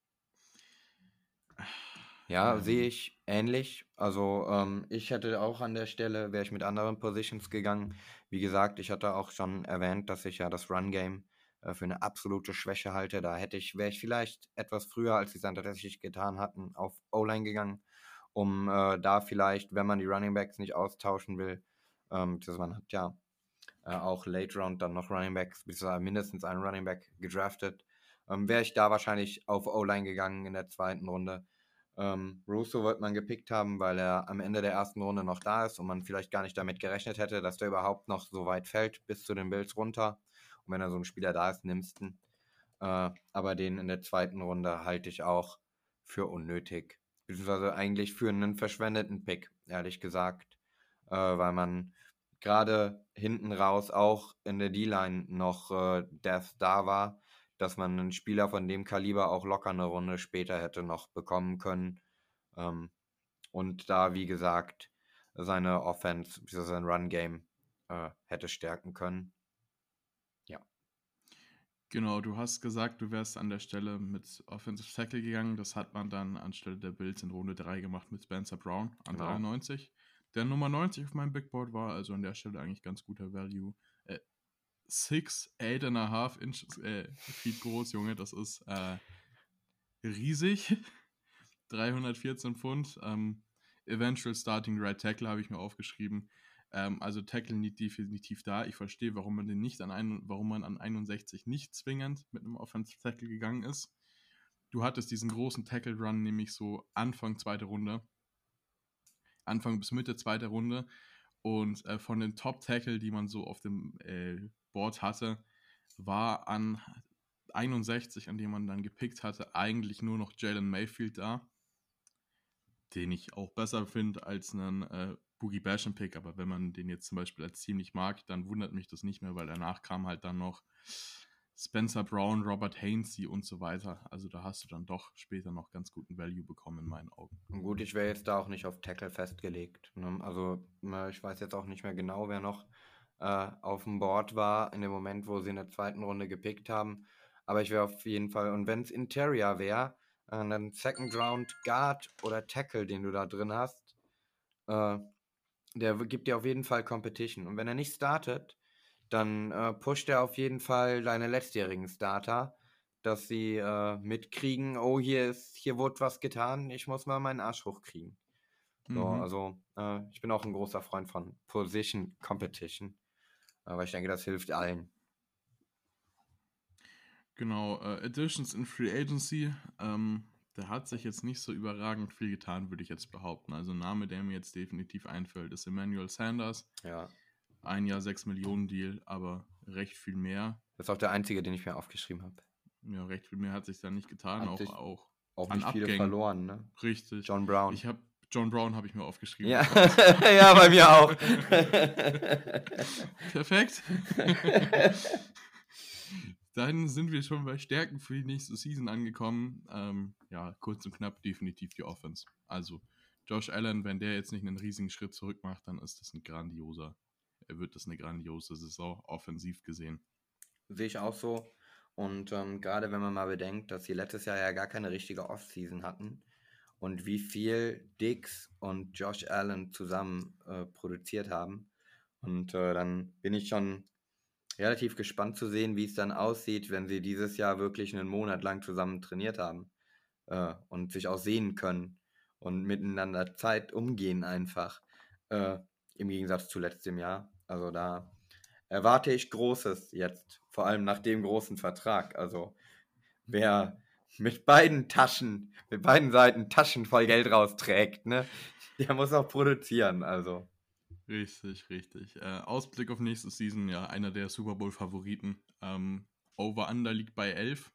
Ja, ähm, sehe ich ähnlich. Also ähm, ich hätte auch an der Stelle, wäre ich mit anderen Positions gegangen. Wie gesagt, ich hatte auch schon erwähnt, dass ich ja das Run-Game äh, für eine absolute Schwäche halte. Da hätte ich, wäre ich vielleicht etwas früher, als sie es tatsächlich getan hatten, auf O-Line gegangen um äh, da vielleicht, wenn man die Running Backs nicht austauschen will, ähm, man hat ja äh, auch Late Round dann noch Running Backs, beziehungsweise mindestens einen Running Back gedraftet, ähm, wäre ich da wahrscheinlich auf O-Line gegangen in der zweiten Runde. Ähm, Russo wird man gepickt haben, weil er am Ende der ersten Runde noch da ist und man vielleicht gar nicht damit gerechnet hätte, dass der überhaupt noch so weit fällt bis zu den Bills runter. Und wenn er so ein Spieler da ist, nimmst du ihn. Äh, aber den in der zweiten Runde halte ich auch für unnötig beziehungsweise eigentlich für einen verschwendeten Pick, ehrlich gesagt, äh, weil man gerade hinten raus auch in der D-Line noch äh, Death da war, dass man einen Spieler von dem Kaliber auch locker eine Runde später hätte noch bekommen können. Ähm, und da, wie gesagt, seine Offense, sein Run-Game äh, hätte stärken können. Genau, du hast gesagt, du wärst an der Stelle mit Offensive Tackle gegangen. Das hat man dann anstelle der Bills in Runde 3 gemacht mit Spencer Brown an genau. 93. Der Nummer 90 auf meinem Big Board war also an der Stelle eigentlich ganz guter Value. Äh, six, eight and a half inches, äh, feet groß, Junge, das ist äh, riesig. 314 Pfund. Ähm, Eventual Starting Right Tackle habe ich mir aufgeschrieben. Ähm, also Tackle nicht definitiv da. Ich verstehe, warum man den nicht an ein, warum man an 61 nicht zwingend mit einem Offensive Tackle gegangen ist. Du hattest diesen großen Tackle Run, nämlich so Anfang zweite Runde. Anfang bis Mitte zweite Runde. Und äh, von den Top Tackle, die man so auf dem äh, Board hatte, war an 61, an dem man dann gepickt hatte, eigentlich nur noch Jalen Mayfield da. Den ich auch besser finde als einen äh, Boogie Basham Pick, aber wenn man den jetzt zum Beispiel als Team nicht mag, dann wundert mich das nicht mehr, weil danach kam halt dann noch Spencer Brown, Robert Hainsey und so weiter. Also da hast du dann doch später noch ganz guten Value bekommen in meinen Augen. Gut, ich wäre jetzt da auch nicht auf Tackle festgelegt. Ne? Also ich weiß jetzt auch nicht mehr genau, wer noch äh, auf dem Board war in dem Moment, wo sie in der zweiten Runde gepickt haben. Aber ich wäre auf jeden Fall, und wenn es Interior wäre, äh, dann Second Round Guard oder Tackle, den du da drin hast, äh, der gibt dir auf jeden Fall Competition. Und wenn er nicht startet, dann äh, pusht er auf jeden Fall deine letztjährigen Starter, dass sie äh, mitkriegen, oh, hier ist, hier wurde was getan, ich muss mal meinen Arsch hochkriegen. So, Mhm. also äh, ich bin auch ein großer Freund von Position Competition, aber ich denke, das hilft allen. Genau, äh, Additions in Free Agency. Ähm, der hat sich jetzt nicht so überragend viel getan, würde ich jetzt behaupten. Also ein Name, der mir jetzt definitiv einfällt, ist Emmanuel Sanders. Ja, Ein Jahr 6 Millionen Deal, aber recht viel mehr. das ist auch der einzige, den ich mir aufgeschrieben habe. Ja, recht viel mehr hat sich da nicht getan. Auch, auch Auch An nicht viele Abgängen. verloren, ne? richtig. John Brown. Ich habe John Brown habe ich mir aufgeschrieben. ja. ja, bei mir auch. Perfekt. Dann sind wir schon bei Stärken für die nächste Season angekommen. Ähm, ja, kurz und knapp definitiv die Offense. Also Josh Allen, wenn der jetzt nicht einen riesigen Schritt zurück macht, dann ist das ein grandioser, er wird das eine grandiose Saison offensiv gesehen. Sehe ich auch so. Und ähm, gerade wenn man mal bedenkt, dass sie letztes Jahr ja gar keine richtige Offseason hatten und wie viel Dix und Josh Allen zusammen äh, produziert haben. Und äh, dann bin ich schon relativ gespannt zu sehen, wie es dann aussieht, wenn sie dieses Jahr wirklich einen Monat lang zusammen trainiert haben äh, und sich auch sehen können und miteinander Zeit umgehen einfach. Äh, Im Gegensatz zu letztem Jahr. Also da erwarte ich Großes jetzt, vor allem nach dem großen Vertrag. Also wer mit beiden Taschen, mit beiden Seiten Taschen voll Geld rausträgt, ne, der muss auch produzieren. Also Richtig, richtig. Äh, Ausblick auf nächste Season, ja, einer der Super Bowl-Favoriten. Ähm, Over-Under liegt bei 11.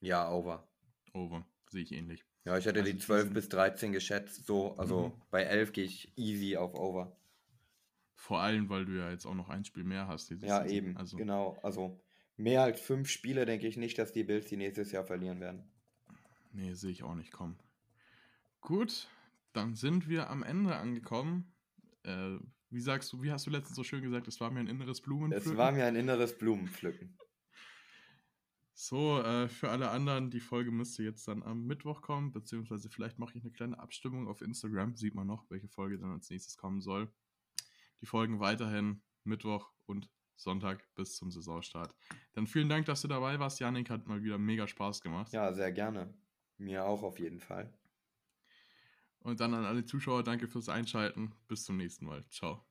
ja, over. Over, sehe ich ähnlich. Ja, ich hätte Also die 12 diesen- bis 13 geschätzt, so, also Mhm. bei 11 gehe ich easy auf over. Vor allem, weil du ja jetzt auch noch ein Spiel mehr hast. Ja, Season. eben, Also, genau. Also mehr als fünf Spiele denke ich nicht, dass die Bills die nächstes Jahr verlieren werden. Nee, sehe ich auch nicht kommen. Gut, dann sind wir am Ende angekommen. Äh, wie sagst du, wie hast du letztens so schön gesagt, es war mir ein inneres Blumenpflücken? Es war mir ein inneres Blumenpflücken. So, äh, für alle anderen, die Folge müsste jetzt dann am Mittwoch kommen, beziehungsweise vielleicht mache ich eine kleine Abstimmung auf Instagram, sieht man noch, welche Folge dann als nächstes kommen soll. Die Folgen weiterhin Mittwoch und Sonntag bis zum Saisonstart. Dann vielen Dank, dass du dabei warst, Janik, hat mal wieder mega Spaß gemacht. Ja, sehr gerne. Mir auch auf jeden Fall. Und dann an alle Zuschauer, danke fürs Einschalten. Bis zum nächsten Mal. Ciao.